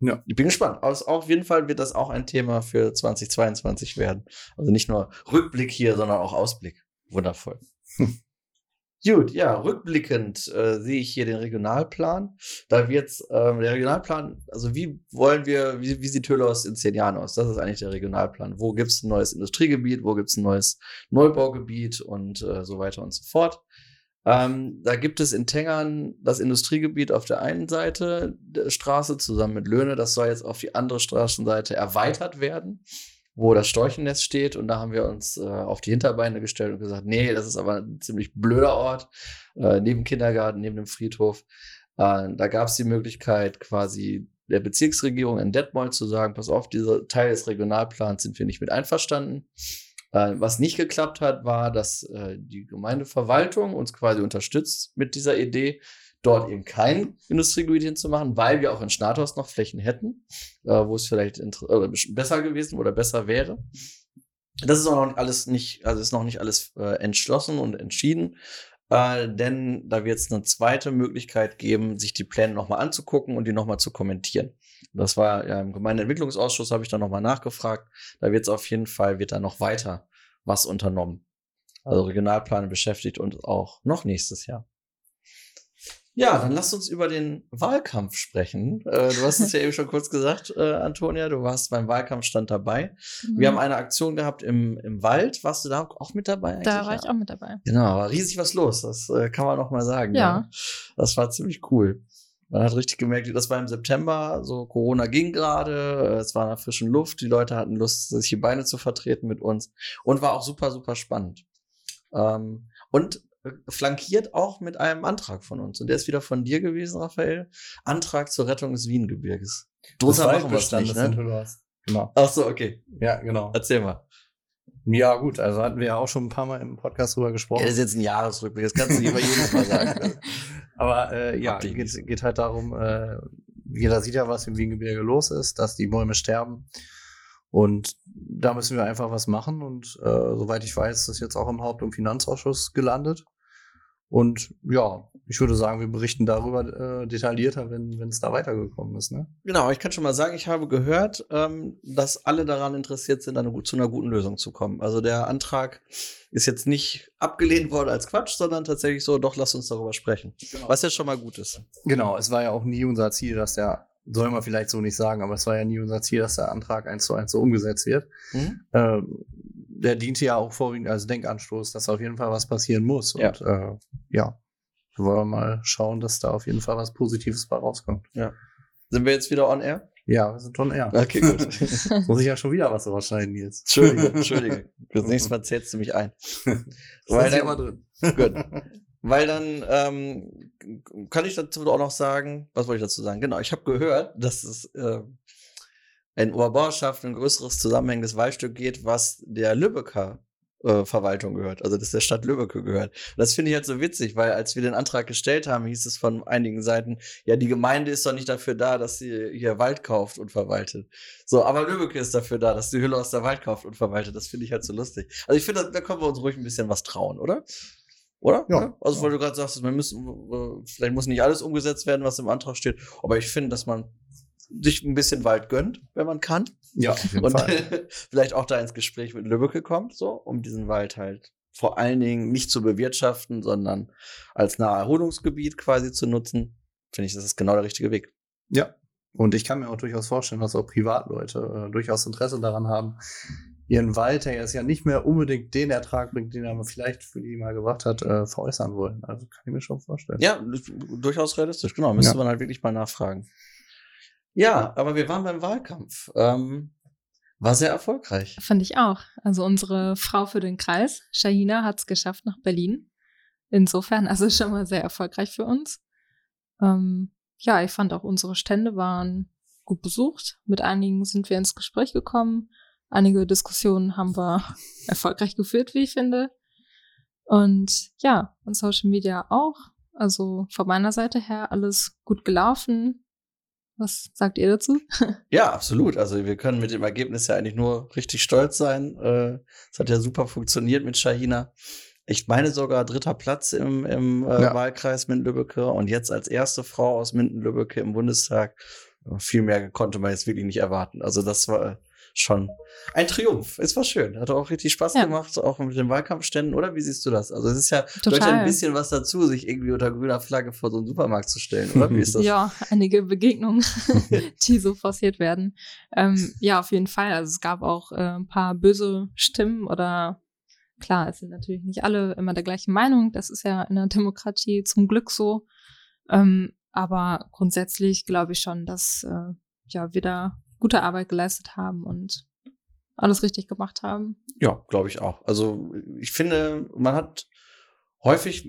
Ja. Ich bin gespannt. Aus, auf jeden Fall wird das auch ein Thema für 2022 werden. Also nicht nur Rückblick hier, sondern auch Ausblick. Wundervoll. Gut, ja, rückblickend äh, sehe ich hier den Regionalplan. Da wird ähm, der Regionalplan, also wie wollen wir, wie, wie sieht Hölos in zehn Jahren aus? Das ist eigentlich der Regionalplan. Wo gibt es ein neues Industriegebiet, wo gibt es ein neues Neubaugebiet und äh, so weiter und so fort. Ähm, da gibt es in Tengern das Industriegebiet auf der einen Seite der Straße zusammen mit Löhne. Das soll jetzt auf die andere Straßenseite erweitert werden, wo das Storchennest steht. Und da haben wir uns äh, auf die Hinterbeine gestellt und gesagt, nee, das ist aber ein ziemlich blöder Ort, äh, neben Kindergarten, neben dem Friedhof. Äh, da gab es die Möglichkeit, quasi der Bezirksregierung in Detmold zu sagen, pass auf, dieser Teil des Regionalplans sind wir nicht mit einverstanden. Äh, was nicht geklappt hat, war, dass äh, die Gemeindeverwaltung uns quasi unterstützt mit dieser Idee, dort eben kein Industriegebiet hinzumachen, weil wir auch in Schnathorst noch Flächen hätten, äh, wo es vielleicht besser gewesen oder besser wäre. Das ist auch noch alles nicht, also ist noch nicht alles entschlossen und entschieden. Äh, denn da wird es eine zweite Möglichkeit geben, sich die Pläne nochmal anzugucken und die nochmal zu kommentieren. Das war ja im Gemeindeentwicklungsausschuss, habe ich da nochmal nachgefragt. Da wird es auf jeden Fall, wird da noch weiter was unternommen. Also Regionalplan beschäftigt uns auch noch nächstes Jahr. Ja, dann lasst uns über den Wahlkampf sprechen. Äh, du hast es ja eben schon kurz gesagt, äh, Antonia, du warst beim Wahlkampfstand dabei. Mhm. Wir haben eine Aktion gehabt im, im Wald. Warst du da auch mit dabei? Da war ja? ich auch mit dabei. Genau, war riesig was los. Das äh, kann man noch mal sagen. Ja. ja. Das war ziemlich cool. Man hat richtig gemerkt, das war im September, so Corona ging gerade, es war in der frischen Luft, die Leute hatten Lust, sich die Beine zu vertreten mit uns und war auch super, super spannend. Ähm, und flankiert auch mit einem Antrag von uns. Und der ist wieder von dir gewesen, Raphael. Antrag zur Rettung des Wiengebirges. Drunter machen wir es nicht, ne? Genau. Ach so, okay. Ja, genau. Erzähl mal. Ja, gut, also hatten wir ja auch schon ein paar Mal im Podcast drüber gesprochen. Ja, das ist jetzt ein Jahresrückblick, das kannst du mal jedes Mal sagen. Aber äh, ja, geht, geht halt darum, äh, jeder sieht ja, was im Wiengebirge los ist, dass die Bäume sterben. Und da müssen wir einfach was machen. Und äh, soweit ich weiß, ist das jetzt auch im Haupt- und Finanzausschuss gelandet. Und ja, ich würde sagen, wir berichten darüber äh, detaillierter, wenn es da weitergekommen ist. Ne? Genau, ich kann schon mal sagen, ich habe gehört, ähm, dass alle daran interessiert sind, eine, zu einer guten Lösung zu kommen. Also der Antrag ist jetzt nicht abgelehnt worden als Quatsch, sondern tatsächlich so, doch, lass uns darüber sprechen. Genau. Was ja schon mal gut ist. Genau, es war ja auch nie unser Ziel, dass der, soll man vielleicht so nicht sagen, aber es war ja nie unser Ziel, dass der Antrag eins zu eins so umgesetzt wird. Mhm. Ähm, der diente ja auch vorwiegend als Denkanstoß, dass auf jeden Fall was passieren muss. Ja. Und äh, ja, wollen wir mal schauen, dass da auf jeden Fall was Positives bei rauskommt. Ja. Sind wir jetzt wieder on air? Ja, wir sind on air. Okay, gut. Muss ich ja schon wieder was rausschneiden jetzt. Entschuldige, Entschuldige. Das nächste Mal zählst du mich ein. Weil dann, immer drin. Gut. Weil dann ähm, kann ich dazu auch noch sagen, was wollte ich dazu sagen? Genau, ich habe gehört, dass es äh, in Oberbauerschaft ein größeres zusammenhängendes Waldstück geht, was der Lübecker äh, Verwaltung gehört, also das der Stadt Lübbecke gehört. Und das finde ich halt so witzig, weil als wir den Antrag gestellt haben, hieß es von einigen Seiten, ja, die Gemeinde ist doch nicht dafür da, dass sie hier Wald kauft und verwaltet. So, aber Lübbecke ist dafür da, dass die Hülle aus der Wald kauft und verwaltet. Das finde ich halt so lustig. Also ich finde, da können wir uns ruhig ein bisschen was trauen, oder? Oder? Ja. Also, Ja. weil du gerade sagst, man müssen, äh, vielleicht muss nicht alles umgesetzt werden, was im Antrag steht. Aber ich finde, dass man sich ein bisschen Wald gönnt, wenn man kann. Ja, auf jeden Und Fall. vielleicht auch da ins Gespräch mit Lübbecke kommt, so, um diesen Wald halt vor allen Dingen nicht zu bewirtschaften, sondern als Naherholungsgebiet quasi zu nutzen. Finde ich, das ist genau der richtige Weg. Ja. Und ich kann mir auch durchaus vorstellen, dass auch Privatleute äh, durchaus Interesse daran haben, ihren Wald, der jetzt ja nicht mehr unbedingt den Ertrag bringt, den er vielleicht für die mal gebracht hat, äh, veräußern wollen. Also kann ich mir schon vorstellen. Ja, durchaus realistisch, genau. Müsste Ja. man halt wirklich mal nachfragen. Ja, aber wir waren beim Wahlkampf. Ähm, war sehr erfolgreich. Fand ich auch. Also unsere Frau für den Kreis, Shahina, hat es geschafft nach Berlin. Insofern, also schon mal sehr erfolgreich für uns. Ähm, ja, ich fand auch unsere Stände waren gut besucht. Mit einigen sind wir ins Gespräch gekommen. Einige Diskussionen haben wir erfolgreich geführt, wie ich finde. Und ja, und Social Media auch. Also von meiner Seite her alles gut gelaufen. Was sagt ihr dazu? Ja, absolut. Also wir können mit dem Ergebnis ja eigentlich nur richtig stolz sein. Äh, Es hat ja super funktioniert mit Shahina. Ich meine sogar dritter Platz im, im äh, Ja. Wahlkreis Minden-Lübbecke und jetzt als erste Frau aus Minden-Lübbecke im Bundestag. Viel mehr konnte man jetzt wirklich nicht erwarten. Also das war schon ein Triumph. Es war schön. Hat auch richtig Spaß Ja. gemacht, auch mit den Wahlkampfständen, oder? Wie siehst du das? Also es ist ja Total. ja ein bisschen was dazu, sich irgendwie unter grüner Flagge vor so einen Supermarkt zu stellen, oder? Wie ist das? Ja, einige Begegnungen, die so forciert werden. Ähm, ja, auf jeden Fall. Also es gab auch äh, ein paar böse Stimmen oder klar, es sind natürlich nicht alle immer der gleichen Meinung. Das ist ja in der Demokratie zum Glück so. Ähm, aber grundsätzlich glaube ich schon, dass äh, ja, wir da gute Arbeit geleistet haben und alles richtig gemacht haben. Ja, glaube ich auch. Also ich finde, man hat häufig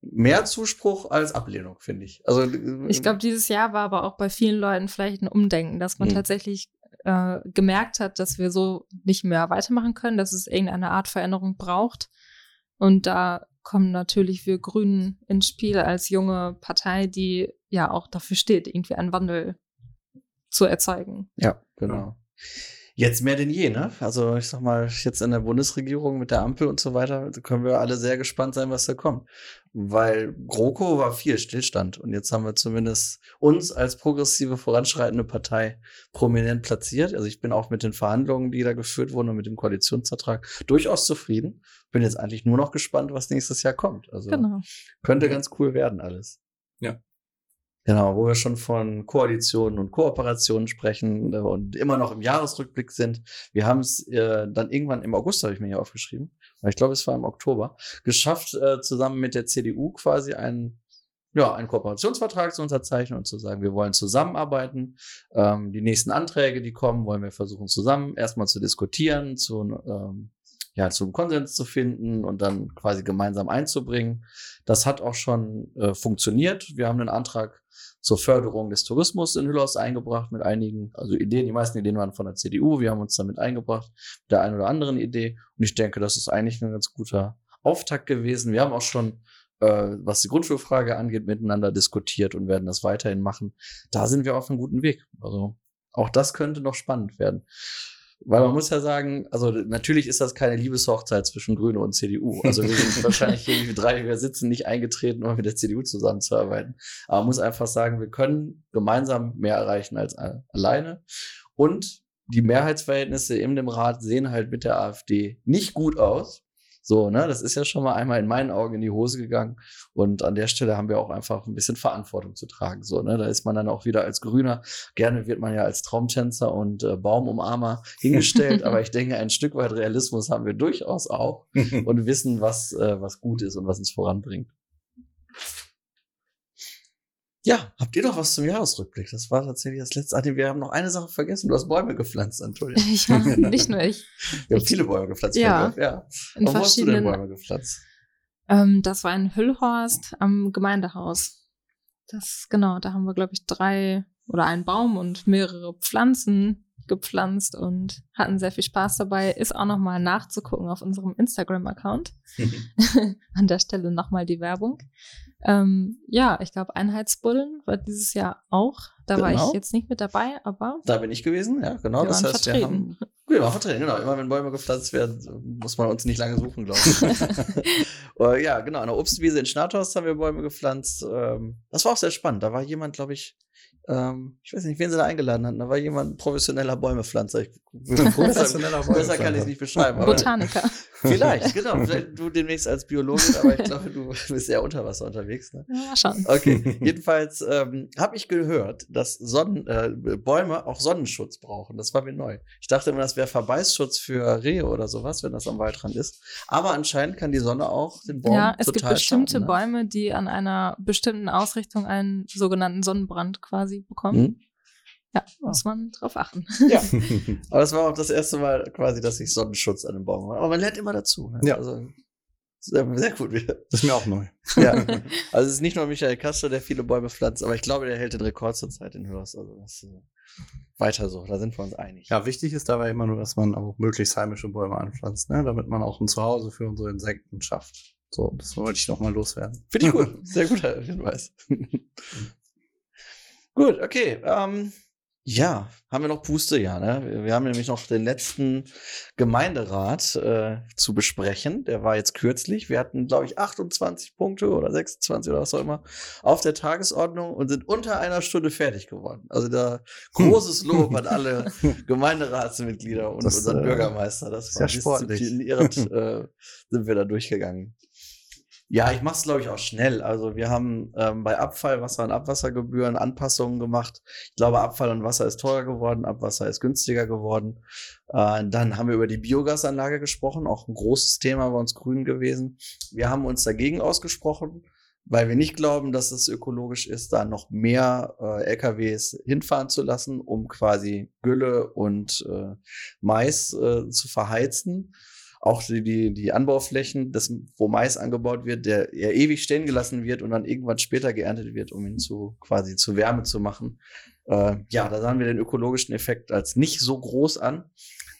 mehr Zuspruch als Ablehnung, finde ich. Also Ich glaube, dieses Jahr war aber auch bei vielen Leuten vielleicht ein Umdenken, dass man Mhm. tatsächlich äh, gemerkt hat, dass wir so nicht mehr weitermachen können, dass es irgendeine Art Veränderung braucht. Und da kommen natürlich wir Grünen ins Spiel als junge Partei, die ja auch dafür steht, irgendwie einen Wandel zu erzeugen. ja, genau. Jetzt mehr denn je, ne? Also ich sag mal, jetzt in der Bundesregierung mit der Ampel und so weiter, da können wir alle sehr gespannt sein, was da kommt. Weil GroKo war viel Stillstand und jetzt haben wir zumindest uns als progressive, voranschreitende Partei prominent platziert. Also ich bin auch mit den Verhandlungen, die da geführt wurden und mit dem Koalitionsvertrag durchaus zufrieden. Bin jetzt eigentlich nur noch gespannt, was nächstes Jahr kommt. Also Genau. könnte ganz cool werden alles. Ja. Genau, wo wir schon von Koalitionen und Kooperationen sprechen äh, und immer noch im Jahresrückblick sind. Wir haben es äh, dann irgendwann im August, habe ich mir hier aufgeschrieben, ich glaube, es war im Oktober, geschafft, äh, zusammen mit der CDU quasi einen, ja, einen Kooperationsvertrag zu unterzeichnen und zu sagen, wir wollen zusammenarbeiten. Ähm, die nächsten Anträge, die kommen, wollen wir versuchen zusammen erstmal zu diskutieren, zu, ähm, ja, zum Konsens zu finden und dann quasi gemeinsam einzubringen. Das hat auch schon äh, funktioniert. Wir haben einen Antrag zur Förderung des Tourismus in Hüllhaus eingebracht mit einigen, also Ideen, die meisten Ideen waren von der CDU, wir haben uns damit eingebracht, mit der einen oder anderen Idee und ich denke, das ist eigentlich ein ganz guter Auftakt gewesen. Wir haben auch schon, äh, was die Grundschulfrage angeht, miteinander diskutiert und werden das weiterhin machen. Da sind wir auf einem guten Weg. Also auch das könnte noch spannend werden. Weil man muss ja sagen, also natürlich ist das keine Liebeshochzeit zwischen Grüne und CDU. Also wir sind wahrscheinlich hier wie drei, wir sitzen nicht eingetreten, um mit der CDU zusammenzuarbeiten. Aber man muss einfach sagen, wir können gemeinsam mehr erreichen als alleine. Und die Mehrheitsverhältnisse in dem Rat sehen halt mit der AfD nicht gut aus. So, ne, das ist ja schon mal einmal in meinen Augen in die Hose gegangen. Und an der Stelle haben wir auch einfach ein bisschen Verantwortung zu tragen. So, ne, da ist man dann auch wieder als Grüner. Gerne wird man ja als Traumtänzer und äh, Baumumarmer hingestellt. aber ich denke, ein Stück weit Realismus haben wir durchaus auch und wissen, was, äh, was gut ist und was uns voranbringt. Ja, habt ihr noch was zum Jahresrückblick? Das war tatsächlich das letzte. Nee, wir haben noch eine Sache vergessen. Du hast Bäume gepflanzt, Antonia. Ja, nicht nur ich. Wir haben viele Bäume gepflanzt. Ja. Ja. In wo hast du denn verschiedenen Bäume gepflanzt? Ähm, das war in Hüllhorst am Gemeindehaus. Das, genau, da haben wir, glaube ich, drei oder einen Baum und mehrere Pflanzen gepflanzt und hatten sehr viel Spaß dabei. Ist auch nochmal nachzugucken auf unserem Instagram-Account. An der Stelle nochmal die Werbung. Ähm, ja, ich glaube, Einheitsbullen war dieses Jahr auch. Da war Genau. ich jetzt nicht mit dabei, aber Da bin ich gewesen, ja, genau. wir Das waren heißt, wir vertreten. haben Ja, mal verdrehen, genau. Immer wenn Bäume gepflanzt werden, muss man uns nicht lange suchen, glaube ich. Äh, ja, genau. An der Obstwiese in Schnathorst haben wir Bäume gepflanzt. Ähm, das war auch sehr spannend. Da war jemand, glaube ich, ähm, ich weiß nicht, wen sie da eingeladen hatten. Da war jemand professioneller Bäumepflanzer. Ich, Professioneller besser kann ich es nicht beschreiben. aber- Botaniker. Vielleicht, genau. Vielleicht du demnächst als Biologin, aber ich glaube, du bist eher unter Wasser unterwegs. Ne? Ja, schauen. Okay, jedenfalls ähm, habe ich gehört, dass Sonnen, äh, Bäume auch Sonnenschutz brauchen. Das war mir neu. Ich dachte immer, das wäre Verbeißschutz für Rehe oder sowas, wenn das am Waldrand ist. Aber anscheinend kann die Sonne auch den Baum Ja, es gibt total bestimmte schaden, ne? Bäume, die an einer bestimmten Ausrichtung einen sogenannten Sonnenbrand quasi bekommen. Hm? Ja, muss man drauf achten. Ja, aber das war auch das erste Mal quasi, dass ich Sonnenschutz an dem Baum habe. Aber man lernt immer dazu. Ne? Ja. Also, sehr, gut wieder. Das ist mir auch neu. Ja. Also es ist nicht nur Michael Kastor, der viele Bäume pflanzt, aber ich glaube, der hält den Rekord zurzeit in Hürst. Also das äh, weiter so, da sind wir uns einig. Ja, wichtig ist dabei immer nur, dass man auch möglichst heimische Bäume anpflanzt, ne? damit man auch ein Zuhause für unsere Insekten schafft. So, das wollte ich noch mal loswerden. Finde ich gut. Sehr guter Hinweis. gut, okay. Ähm, ja, haben wir noch Puste, ja. Ne? Wir- haben nämlich noch den letzten Gemeinderat äh, zu besprechen. Der war jetzt kürzlich. Wir hatten, glaube ich, 28 Punkte oder 26 oder was auch immer auf der Tagesordnung und sind unter einer Stunde fertig geworden. Also da großes Lob an alle Gemeinderatsmitglieder und Das, unseren äh, Bürgermeister. Das ist ja sportlich. äh, sind wir da durchgegangen. Ja, ich mache es, glaube ich, auch schnell. Also wir haben ähm, bei Abfall, Wasser und Abwassergebühren Anpassungen gemacht. Ich glaube, Abfall und Wasser ist teurer geworden, Abwasser ist günstiger geworden. Äh, dann haben wir über die Biogasanlage gesprochen, auch ein großes Thema bei uns Grünen gewesen. Wir haben uns dagegen ausgesprochen, weil wir nicht glauben, dass es ökologisch ist, da noch mehr äh, LKWs hinfahren zu lassen, um quasi Gülle und äh, Mais äh, zu verheizen auch die, die, die Anbauflächen, das, wo Mais angebaut wird, der ja ewig stehen gelassen wird und dann irgendwann später geerntet wird, um ihn zu quasi zu Wärme zu machen. Äh, ja, da sahen wir den ökologischen Effekt als nicht so groß an.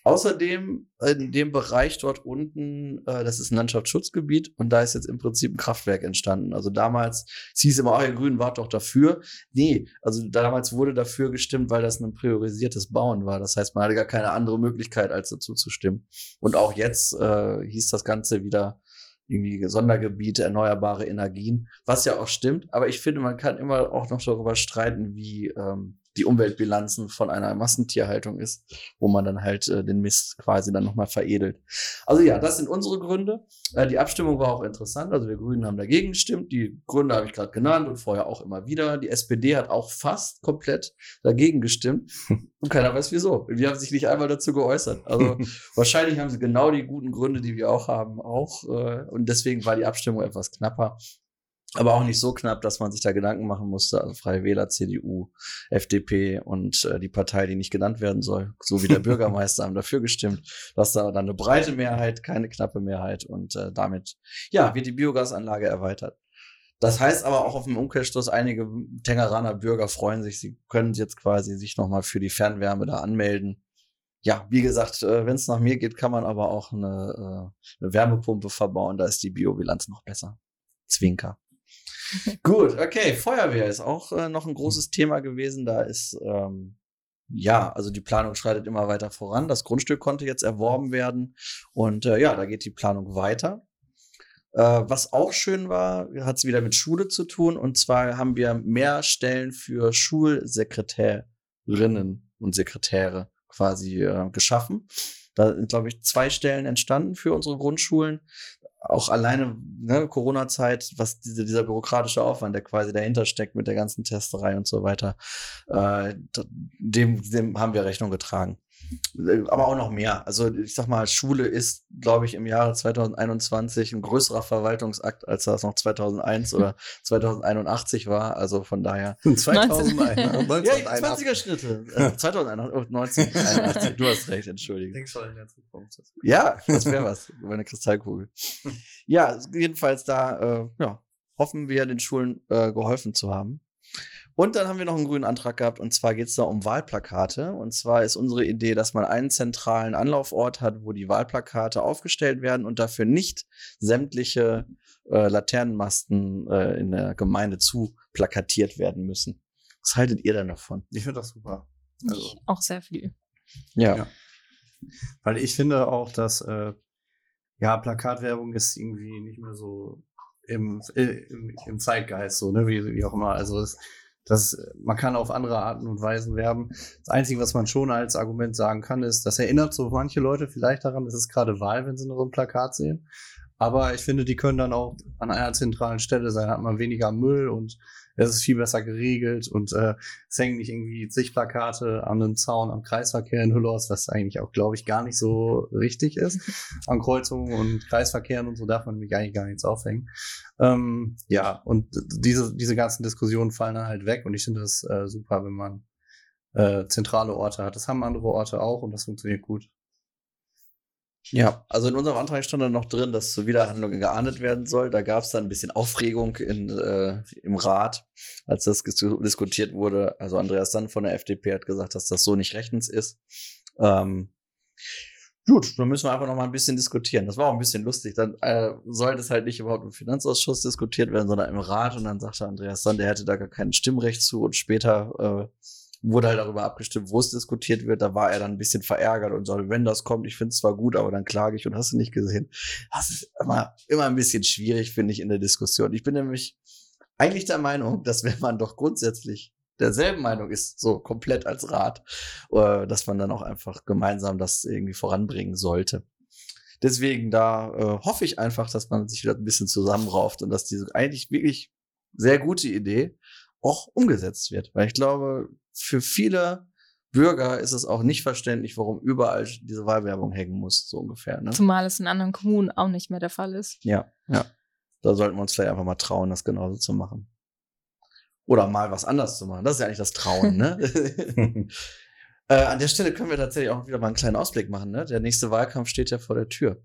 Außerdem in dem Bereich dort unten, äh, das ist ein Landschaftsschutzgebiet und da ist jetzt im Prinzip ein Kraftwerk entstanden. Also damals es hieß immer, oh, ihr Grünen wart doch dafür. Nee, also damals wurde dafür gestimmt, weil das ein priorisiertes Bauen war. Das heißt, man hatte gar keine andere Möglichkeit, als dazu zu stimmen. Und auch jetzt äh, hieß das Ganze wieder irgendwie Sondergebiete, erneuerbare Energien, was ja auch stimmt. Aber ich finde, man kann immer auch noch darüber streiten, wie ähm, die Umweltbilanzen von einer Massentierhaltung ist, wo man dann halt äh, den Mist quasi dann nochmal veredelt. Also ja, das sind unsere Gründe. Äh, die Abstimmung war auch interessant. Also wir Grünen haben dagegen gestimmt. Die Gründe habe ich gerade genannt und vorher auch immer wieder. Die SPD hat auch fast komplett dagegen gestimmt. Und keiner weiß wieso. Die haben sich nicht einmal dazu geäußert. Also wahrscheinlich haben sie genau die guten Gründe, die wir auch haben, auch. Äh, und deswegen war die Abstimmung etwas knapper. Aber auch nicht so knapp, dass man sich da Gedanken machen musste. Also Freie Wähler, CDU, FDP und äh, die Partei, die nicht genannt werden soll, so wie der Bürgermeister, haben dafür gestimmt. Das da dann eine breite Mehrheit, keine knappe Mehrheit. Und äh, damit, ja, wird die Biogasanlage erweitert. Das heißt aber auch auf dem Umkehrschluss, einige Tengeraner Bürger freuen sich, sie können jetzt quasi sich nochmal für die Fernwärme da anmelden. Ja, wie gesagt, äh, wenn es nach mir geht, kann man aber auch eine, äh, eine Wärmepumpe verbauen, da ist die Biobilanz noch besser. Zwinker. Gut, okay, Feuerwehr ist auch äh, noch ein großes Thema gewesen. Da ist, ähm, ja, also die Planung schreitet immer weiter voran. Das Grundstück konnte jetzt erworben werden und äh, ja, da geht die Planung weiter. Äh, was auch schön war, hat es wieder mit Schule zu tun. Und zwar haben wir mehr Stellen für Schulsekretärinnen und Sekretäre quasi äh, geschaffen. Da sind, glaube ich, zwei Stellen entstanden für unsere Grundschulen. Auch alleine ne, Corona-Zeit, was diese, dieser bürokratische Aufwand, der quasi dahinter steckt mit der ganzen Testerei und so weiter, äh, dem, dem haben wir Rechnung getragen aber auch noch mehr. Also ich sag mal, Schule ist, glaube ich, im Jahre 2021 ein größerer Verwaltungsakt, als das noch 2001 oder 2081 war. Also von daher. 2001. Ja, 20er Schritte. Äh, 2081, 1981. Du hast recht, entschuldige. Denkst schon in der Zukunft. Ja, das wäre was. Über eine Kristallkugel. Ja, jedenfalls da, äh, ja, hoffen wir, den Schulen äh, geholfen zu haben. Und dann haben wir noch einen grünen Antrag gehabt, und zwar geht es da um Wahlplakate. Und zwar ist unsere Idee, dass man einen zentralen Anlaufort hat, wo die Wahlplakate aufgestellt werden und dafür nicht sämtliche äh, Laternenmasten äh, in der Gemeinde zu plakatiert werden müssen. Was haltet ihr denn davon? Ich finde das super. Ich auch sehr viel. Ja. Ja. Weil ich finde auch, dass äh, ja, Plakatwerbung ist irgendwie nicht mehr so im, im, im Zeitgeist, so, ne, wie, wie auch immer. Also das, das, man kann auf andere Arten und Weisen werben. Das Einzige, was man schon als Argument sagen kann, ist, das erinnert so manche Leute vielleicht daran, das ist gerade Wahl, wenn sie noch ein Plakat sehen. Aber ich finde, die können dann auch an einer zentralen Stelle sein, hat man weniger Müll und es ist viel besser geregelt und äh, es hängen nicht irgendwie zig Plakate an einem Zaun am Kreisverkehr in Hüllos, was eigentlich auch, glaube ich, gar nicht so richtig ist. An Kreuzungen und Kreisverkehren und so darf man nämlich eigentlich gar nichts aufhängen. Ähm, ja, und diese, diese ganzen Diskussionen fallen dann halt weg und ich finde das äh, super, wenn man äh, zentrale Orte hat. Das haben andere Orte auch und das funktioniert gut. Ja, also in unserem Antrag stand dann noch drin, dass zur Wiederhandlung geahndet werden soll. Da gab es dann ein bisschen Aufregung in, äh, im Rat, als das diskutiert wurde. Also Andreas Sand von der FDP hat gesagt, dass das so nicht rechtens ist. Ähm, gut, dann müssen wir einfach noch mal ein bisschen diskutieren. Das war auch ein bisschen lustig. Dann äh, sollte es halt nicht überhaupt im Finanzausschuss diskutiert werden, sondern im Rat. Und dann sagte Andreas Sand, er hätte da gar kein Stimmrecht zu. Und später äh, wurde halt darüber abgestimmt, wo es diskutiert wird. Da war er dann ein bisschen verärgert und sagte, wenn das kommt, ich finde es zwar gut, aber dann klage ich und hast du nicht gesehen. Das ist immer, immer ein bisschen schwierig, finde ich, in der Diskussion. Ich bin nämlich eigentlich der Meinung, dass wenn man doch grundsätzlich derselben Meinung ist, so komplett als Rat, äh, dass man dann auch einfach gemeinsam das irgendwie voranbringen sollte. Deswegen da äh, hoffe ich einfach, dass man sich wieder ein bisschen zusammenrauft und dass diese eigentlich wirklich sehr gute Idee auch umgesetzt wird. Weil ich glaube, für viele Bürger ist es auch nicht verständlich, warum überall diese Wahlwerbung hängen muss, so ungefähr. Ne? Zumal es in anderen Kommunen auch nicht mehr der Fall ist. Ja, ja. Da sollten wir uns vielleicht einfach mal trauen, das genauso zu machen. Oder mal was anders zu machen. Das ist ja eigentlich das Trauen, ne? äh, an der Stelle können wir tatsächlich auch wieder mal einen kleinen Ausblick machen, ne? Der nächste Wahlkampf steht ja vor der Tür.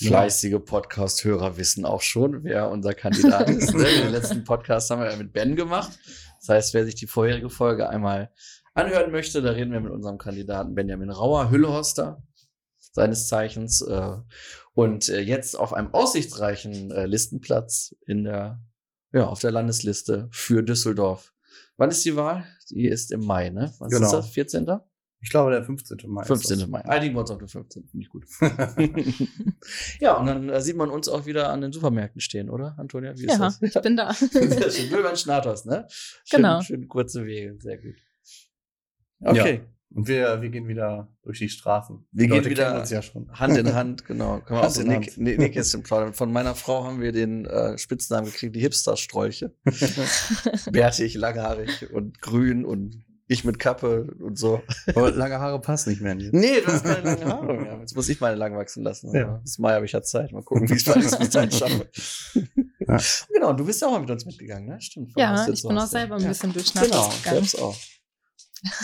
Fleißige Podcast-Hörer wissen auch schon, wer unser Kandidat ist. Ne? Den letzten Podcast haben wir ja mit Ben gemacht. Das heißt, wer sich die vorherige Folge einmal anhören möchte, da reden wir mit unserem Kandidaten Benjamin Rauer, Hüllhorster, seines Zeichens. Äh, und äh, jetzt auf einem aussichtsreichen äh, Listenplatz in der, ja, auf der Landesliste für Düsseldorf. Wann ist die Wahl? Die ist im Mai, ne? Was Genau. ist das? 14. Ich glaube, der 15. Mai. ist 15. das. Mai. Einigen wir uns auf den 15. Finde ich gut. ja, und dann äh, sieht man uns auch wieder an den Supermärkten stehen, oder, Antonia? Wie ist Ja, das? ich bin da. Sehr schön. Böhmann Schnathos, ne? Schön, Genau. Schön kurze Wege, sehr gut. Okay, Und wir, wir gehen wieder durch die Straßen. Wir Die gehen Leute wieder- ja schon. Hand in Hand, genau. Können wir Hand aus dem in Nick, Hand. Nick, Nähkästchen plaudern. Von meiner Frau haben wir den äh, Spitznamen gekriegt, die Hipster-Strolche. Bärtig, langhaarig und grün und ich mit Kappe und so. Aber lange Haare passen nicht mehr. Nils. Nee, du hast keine lange Haare mehr. Jetzt muss ich meine lang wachsen lassen. Ja. Aber Bis Mai habe ich ja Zeit. Mal gucken, wie ich es bis dahin schaffe. Ja. Genau, und du bist ja auch mal mit uns mitgegangen, ne? Stimmt. ja, ich bin auch selber ein Ja. bisschen durch Schnaps Genau, gegangen. selbst auch.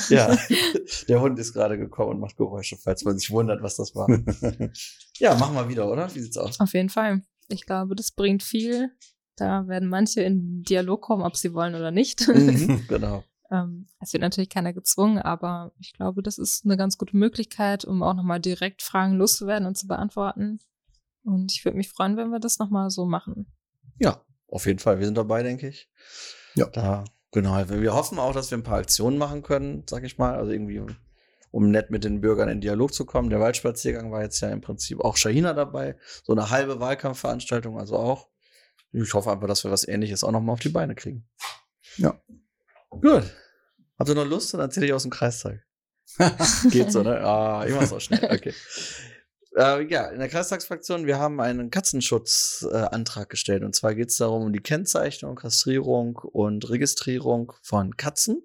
Ja, der Hund ist gerade gekommen und macht Geräusche, falls man sich wundert, was das war. Ja, machen wir wieder, oder? Wie sieht's aus? Auf jeden Fall. Ich glaube, das bringt viel. Da werden manche in Dialog kommen, ob sie wollen oder nicht. Mhm, genau. Ähm, es wird natürlich keiner gezwungen, aber ich glaube, das ist eine ganz gute Möglichkeit, um auch nochmal direkt Fragen loszuwerden und zu beantworten. Und ich würde mich freuen, wenn wir das nochmal so machen. Ja, auf jeden Fall. Wir sind dabei, denke ich. Ja. Da, genau. Wir hoffen auch, dass wir ein paar Aktionen machen können, sag ich mal. Also irgendwie, um nett mit den Bürgern in Dialog zu kommen. Der Waldspaziergang war jetzt ja im Prinzip auch Shahina dabei. So eine halbe Wahlkampfveranstaltung, also auch. Ich hoffe einfach, dass wir was ähnliches auch noch mal auf die Beine kriegen. Ja. Gut. Habt ihr noch Lust? Dann erzähle ich aus dem Kreistag. Geht so, ne? Ah, ich mach's auch schnell. Okay. Äh, ja, in der Kreistagsfraktion, wir haben einen Katzenschutzantrag äh, gestellt. Und zwar geht es darum, um die Kennzeichnung, Kastrierung und Registrierung von Katzen,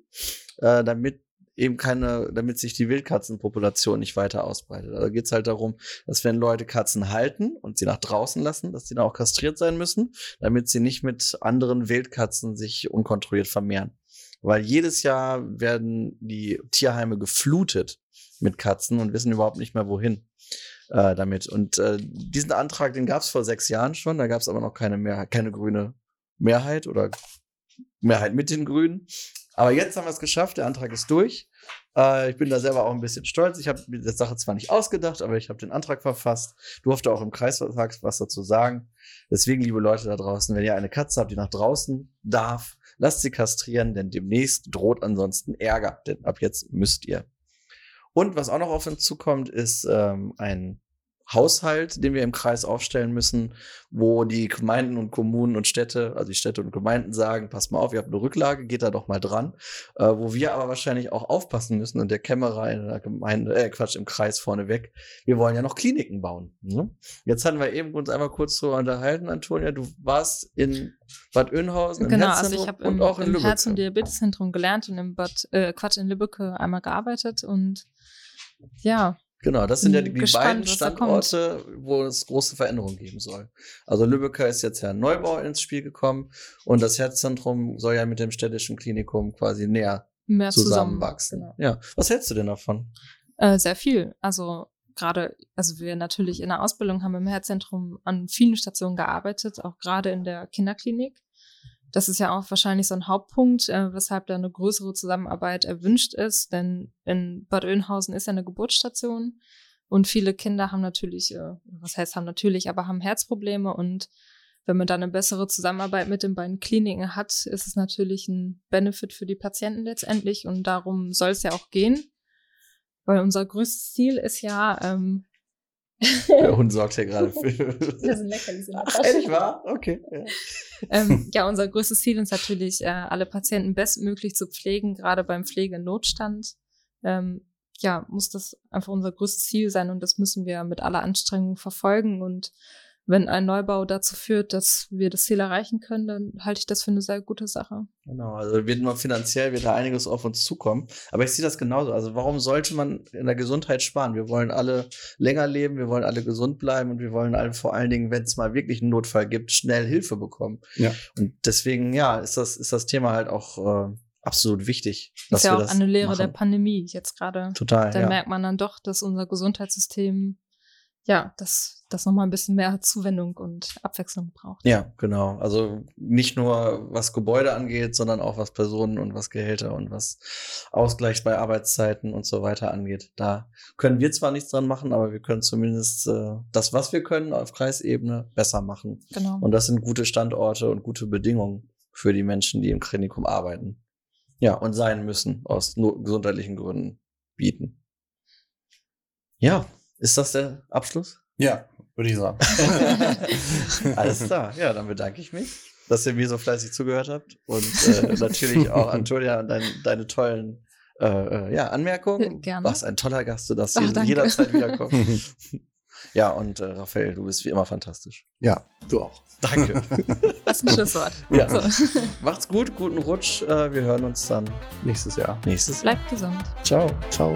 äh, damit eben keine, damit sich die Wildkatzenpopulation nicht weiter ausbreitet. Also geht es halt darum, dass wenn Leute Katzen halten und sie nach draußen lassen, dass die dann auch kastriert sein müssen, damit sie nicht mit anderen Wildkatzen sich unkontrolliert vermehren. Weil jedes Jahr werden die Tierheime geflutet mit Katzen und wissen überhaupt nicht mehr wohin äh, damit. Und äh, diesen Antrag, den gab es vor sechs Jahren schon, da gab es aber noch keine Mehrheit, keine grüne Mehrheit oder Mehrheit mit den Grünen. Aber jetzt haben wir es geschafft, der Antrag ist durch. Äh, ich bin da selber auch ein bisschen stolz. Ich habe mir die Sache zwar nicht ausgedacht, aber ich habe den Antrag verfasst. Durfte auch im Kreisvertrag was dazu sagen. Deswegen, liebe Leute da draußen, wenn ihr eine Katze habt, die nach draußen darf, lasst sie kastrieren, denn demnächst droht ansonsten Ärger. Denn ab jetzt müsst ihr. Und was auch noch auf uns zukommt, ist ähm, ein Haushalt, den wir im Kreis aufstellen müssen, wo die Gemeinden und Kommunen und Städte, also die Städte und Gemeinden sagen, passt mal auf, ihr habt eine Rücklage, geht da doch mal dran, äh, wo wir aber wahrscheinlich auch aufpassen müssen und der Kämmerer in der Gemeinde, äh, Quatsch, im Kreis vorneweg, wir wollen ja noch Kliniken bauen. Ne? Jetzt hatten wir eben uns einmal kurz so unterhalten, Antonia, du warst in Bad Oeynhausen im genau, also ich habe und im, auch in im Lübeck. Herz- und Diabeteszentrum gelernt und im Bad, äh, Quatsch, in Lübeck einmal gearbeitet und ja, Genau, das sind ja die, gespannt, beiden. Standorte, wo es große Veränderungen geben soll. Also Lübecker ist jetzt ja ein Neubau ins Spiel gekommen und das Herzzentrum soll ja mit dem städtischen Klinikum quasi näher mehr zusammenwachsen. Genau. Ja, was hältst du denn davon? Äh, sehr viel. Also gerade, also wir natürlich in der Ausbildung haben im Herzzentrum an vielen Stationen gearbeitet, auch gerade in der Kinderklinik. Das ist ja auch wahrscheinlich so ein Hauptpunkt, äh, weshalb da eine größere Zusammenarbeit erwünscht ist, denn in Bad Oeynhausen ist ja eine Geburtsstation und viele Kinder haben natürlich, äh, was heißt haben natürlich, aber haben Herzprobleme und wenn man dann eine bessere Zusammenarbeit mit den beiden Kliniken hat, ist es natürlich ein Benefit für die Patienten letztendlich und darum soll es ja auch gehen, weil unser größtes Ziel ist ja, ähm, Der Hund sorgt ja gerade für. Das sind Leckerlis in der Ach, Tasche. ehrlich wahr? Okay. Ja. ähm, ja, unser größtes Ziel ist natürlich, äh, alle Patienten bestmöglich zu pflegen, gerade beim Pflegenotstand. Ähm, ja, muss das einfach unser größtes Ziel sein und das müssen wir mit aller Anstrengung verfolgen. Und wenn ein Neubau dazu führt, dass wir das Ziel erreichen können, dann halte ich das für eine sehr gute Sache. Genau, also wird nur finanziell wird da einiges auf uns zukommen. Aber ich sehe das genauso. Also warum sollte man in der Gesundheit sparen? Wir wollen alle länger leben, wir wollen alle gesund bleiben und wir wollen alle vor allen Dingen, wenn es mal wirklich einen Notfall gibt, schnell Hilfe bekommen. Ja. Und deswegen, ja, ist das, ist das Thema halt auch äh, absolut wichtig. Das ist ja wir auch das eine Lehre machen. der Pandemie jetzt gerade. Total. Da ja. merkt man dann doch, dass unser Gesundheitssystem, ja, dass das nochmal ein bisschen mehr Zuwendung und Abwechslung braucht. Ja, genau. Also nicht nur was Gebäude angeht, sondern auch was Personen und was Gehälter und was Ausgleich bei Arbeitszeiten und so weiter angeht. Da können wir zwar nichts dran machen, aber wir können zumindest äh, das, was wir können auf Kreisebene, besser machen. Genau. Und das sind gute Standorte und gute Bedingungen für die Menschen, die im Klinikum arbeiten. Ja, und sein müssen, aus gesundheitlichen Gründen bieten. Ja, ist das der Abschluss? Ja, würde ich sagen. Alles klar, ja, dann bedanke ich mich, dass ihr mir so fleißig zugehört habt und äh, natürlich auch Antonia dein, deine tollen äh, äh, ja, Anmerkungen. Gerne. Was ein toller Gast, du darfst Ach, jeden- jederzeit wiederkommen. ja, und äh, Raphael, du bist wie immer fantastisch. ja, du auch. Danke. Das ist ein Schlusswort. Ja. So. Macht's gut, guten Rutsch. Äh, wir hören uns dann Nächstes Jahr. nächstes. Bleibt gesund. Ciao. Ciao.